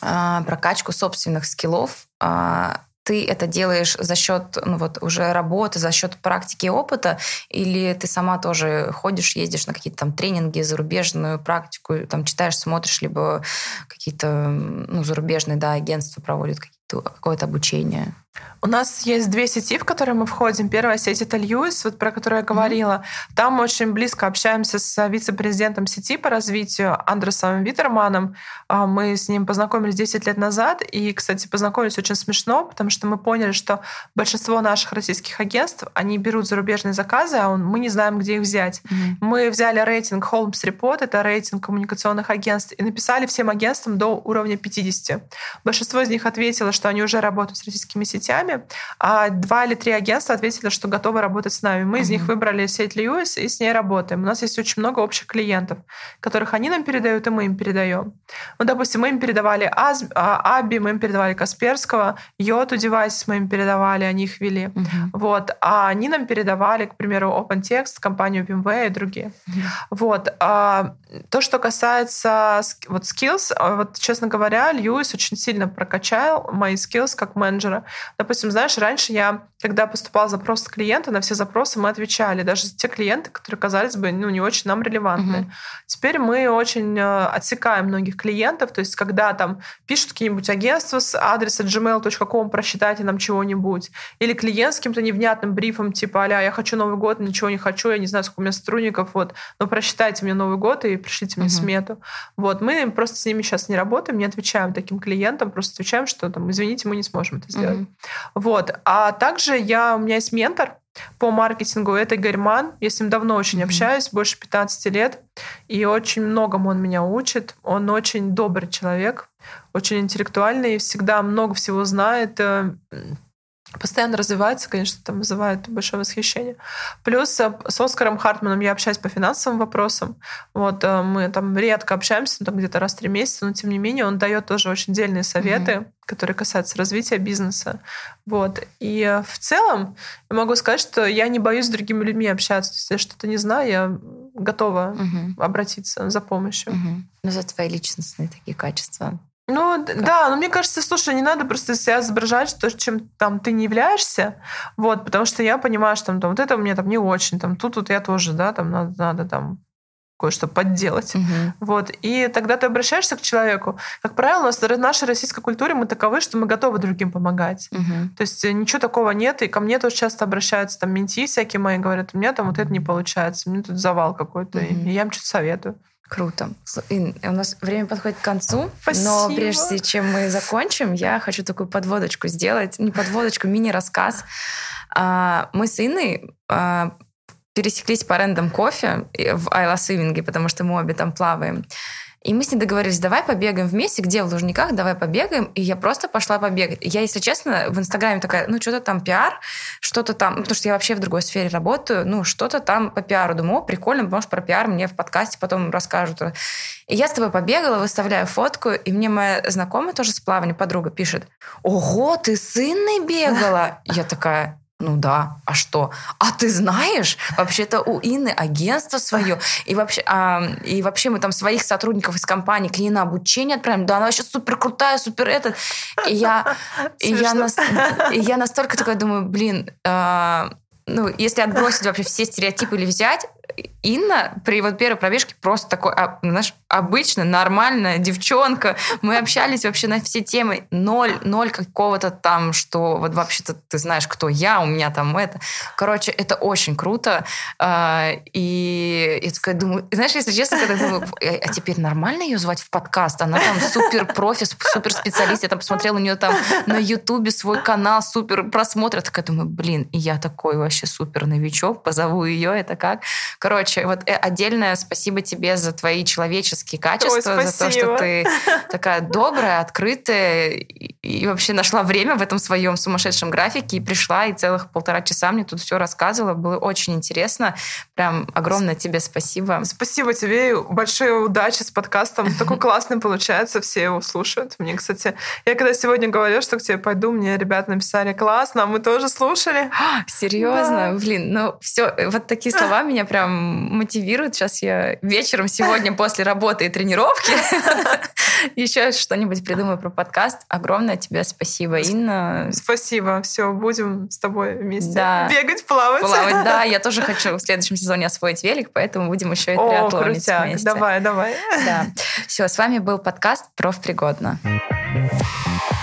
а, прокачку собственных скиллов, а, ты это делаешь за счет ну, вот, уже работы, за счет практики и опыта, или ты сама тоже ходишь, ездишь на какие-то там тренинги, зарубежную практику, там читаешь, смотришь, либо какие-то ну, зарубежные да, агентства проводят какое-то обучение? У нас есть две сети, в которые мы входим. Первая сеть это Льюис, вот про которую я говорила. Mm-hmm. Там мы очень близко общаемся с вице-президентом сети по развитию Андресом Витерманом. А, мы с ним познакомились 10 лет назад. И, кстати, познакомились очень смешно, потому что мы поняли, что большинство наших российских агентств, они берут зарубежные заказы, а мы не знаем, где их взять. Mm-hmm. Мы взяли рейтинг Holmes Report, это рейтинг коммуникационных агентств, и написали всем агентствам до уровня 50. Большинство из них ответило, что они уже работают с российскими сетями, сетями, а два или три агентства ответили, что готовы работать с нами. Мы uh-huh. из них выбрали сеть Льюис и с ней работаем. У нас есть очень много общих клиентов, которых они нам передают, и мы им передаем. Ну, допустим, мы им передавали Аз, а, Аби, мы им передавали Касперского, Йоту девайс мы им передавали, они их вели. Uh-huh. Вот. А они нам передавали, к примеру, OpenText, компанию BMW и другие. Uh-huh. Вот. А, то, что касается вот skills, а, вот, честно говоря, Льюис очень сильно прокачал мои skills как менеджера. Допустим, знаешь, раньше я, когда поступал запрос от клиента, на все запросы мы отвечали, даже те клиенты, которые казались бы ну, не очень нам релевантны. Угу. Теперь мы очень э, отсекаем многих клиентов, то есть когда там пишут какие-нибудь агентства с адреса gmail.com, просчитайте нам чего-нибудь, или клиент с каким-то невнятным брифом, типа, а я хочу Новый год, ничего не хочу, я не знаю, сколько у меня сотрудников, вот, но просчитайте мне Новый год и пришлите мне угу. смету. Вот, мы просто с ними сейчас не работаем, не отвечаем таким клиентам, просто отвечаем, что там, извините, мы не сможем это сделать. Угу. Вот. А также я, у меня есть ментор по маркетингу, это Игорь Я с ним давно очень mm-hmm. общаюсь, больше 15 лет. И очень многому он меня учит. Он очень добрый человек, очень интеллектуальный, всегда много всего знает э, постоянно развивается, конечно, там вызывает большое восхищение. Плюс э, с Оскаром Хартманом я общаюсь по финансовым вопросам. Вот э, мы там редко общаемся, там где-то раз в три месяца, но тем не менее он дает тоже очень дельные советы, mm-hmm. которые касаются развития бизнеса. Вот. И э, в целом я могу сказать, что я не боюсь с другими людьми общаться. Если я что-то не знаю, я готова mm-hmm. обратиться за помощью. Mm-hmm. Ну, за твои личностные такие качества. Ну, как? да, но мне кажется, слушай, не надо просто себя изображать, что, чем там ты не являешься, вот, потому что я понимаю, что там, там вот это у меня там не очень, там тут вот я тоже, да, там надо, надо там кое-что подделать. Угу. Вот. И тогда ты обращаешься к человеку. Как правило, у нас в нашей российской культуре мы таковы, что мы готовы другим помогать. Угу. То есть э, ничего такого нет. И ко мне тоже часто обращаются там менти всякие мои, говорят, у меня там вот это не получается, мне тут завал какой-то, угу. и я им что-то советую. Круто. Ин, у нас время подходит к концу, Спасибо. но прежде чем мы закончим, я хочу такую подводочку сделать, не подводочку, мини-рассказ. А, мы с Инной а, пересеклись по рендом кофе в Айла Свивинге, потому что мы обе там плаваем. И мы с ней договорились, давай побегаем вместе, где в Лужниках, давай побегаем. И я просто пошла побегать. Я, если честно, в Инстаграме такая, ну, что-то там пиар, что-то там, ну, потому что я вообще в другой сфере работаю, ну, что-то там по пиару. Думаю, о, прикольно, что про пиар мне в подкасте потом расскажут. И я с тобой побегала, выставляю фотку, и мне моя знакомая тоже с плавания, подруга, пишет, ого, ты с Инной бегала? Я такая, ну да, а что? А ты знаешь, вообще-то у Инны агентство свое, и вообще, а, и вообще мы там своих сотрудников из компании к ней на обучение отправим. Да, она вообще супер крутая, супер этот. И я, и я, нас, и я настолько такая думаю, блин, э, ну, если отбросить вообще все стереотипы или взять, Инна при вот первой пробежке просто такой, а, знаешь, обычно нормальная девчонка. Мы общались вообще на все темы. Ноль, ноль какого-то там, что вот вообще-то ты знаешь, кто я, у меня там это. Короче, это очень круто. А, и я такая думаю, знаешь, если честно, когда думаю, а, а теперь нормально ее звать в подкаст? Она там супер профи, супер специалист. Я там посмотрела у нее там на Ютубе свой канал, супер просмотр. Я такая думаю, блин, и я такой вообще супер новичок, позову ее, это как? Короче, вот э, отдельное спасибо тебе за твои человеческие качества, Ой, за то, что ты такая добрая, открытая и вообще нашла время в этом своем сумасшедшем графике и пришла и целых полтора часа мне тут все рассказывала. Было очень интересно. Прям огромное тебе спасибо. Спасибо тебе. Большой удачи с подкастом. Такой классный получается. Все его слушают. Мне, кстати, я когда сегодня говорила, что к тебе пойду, мне ребята написали классно, а мы тоже слушали. Серьезно? Да. Блин, ну все, вот такие слова меня прям мотивирует. Сейчас я вечером сегодня после работы и тренировки еще что-нибудь придумаю про подкаст. Огромное тебе спасибо, Инна. Спасибо. Все, будем с тобой вместе да. бегать, плавать. Плавать, да. Я тоже хочу в следующем сезоне освоить велик, поэтому будем еще и триатлонить вместе. Давай, давай. Да. Все, с вами был подкаст «Профпригодно». Пригодно.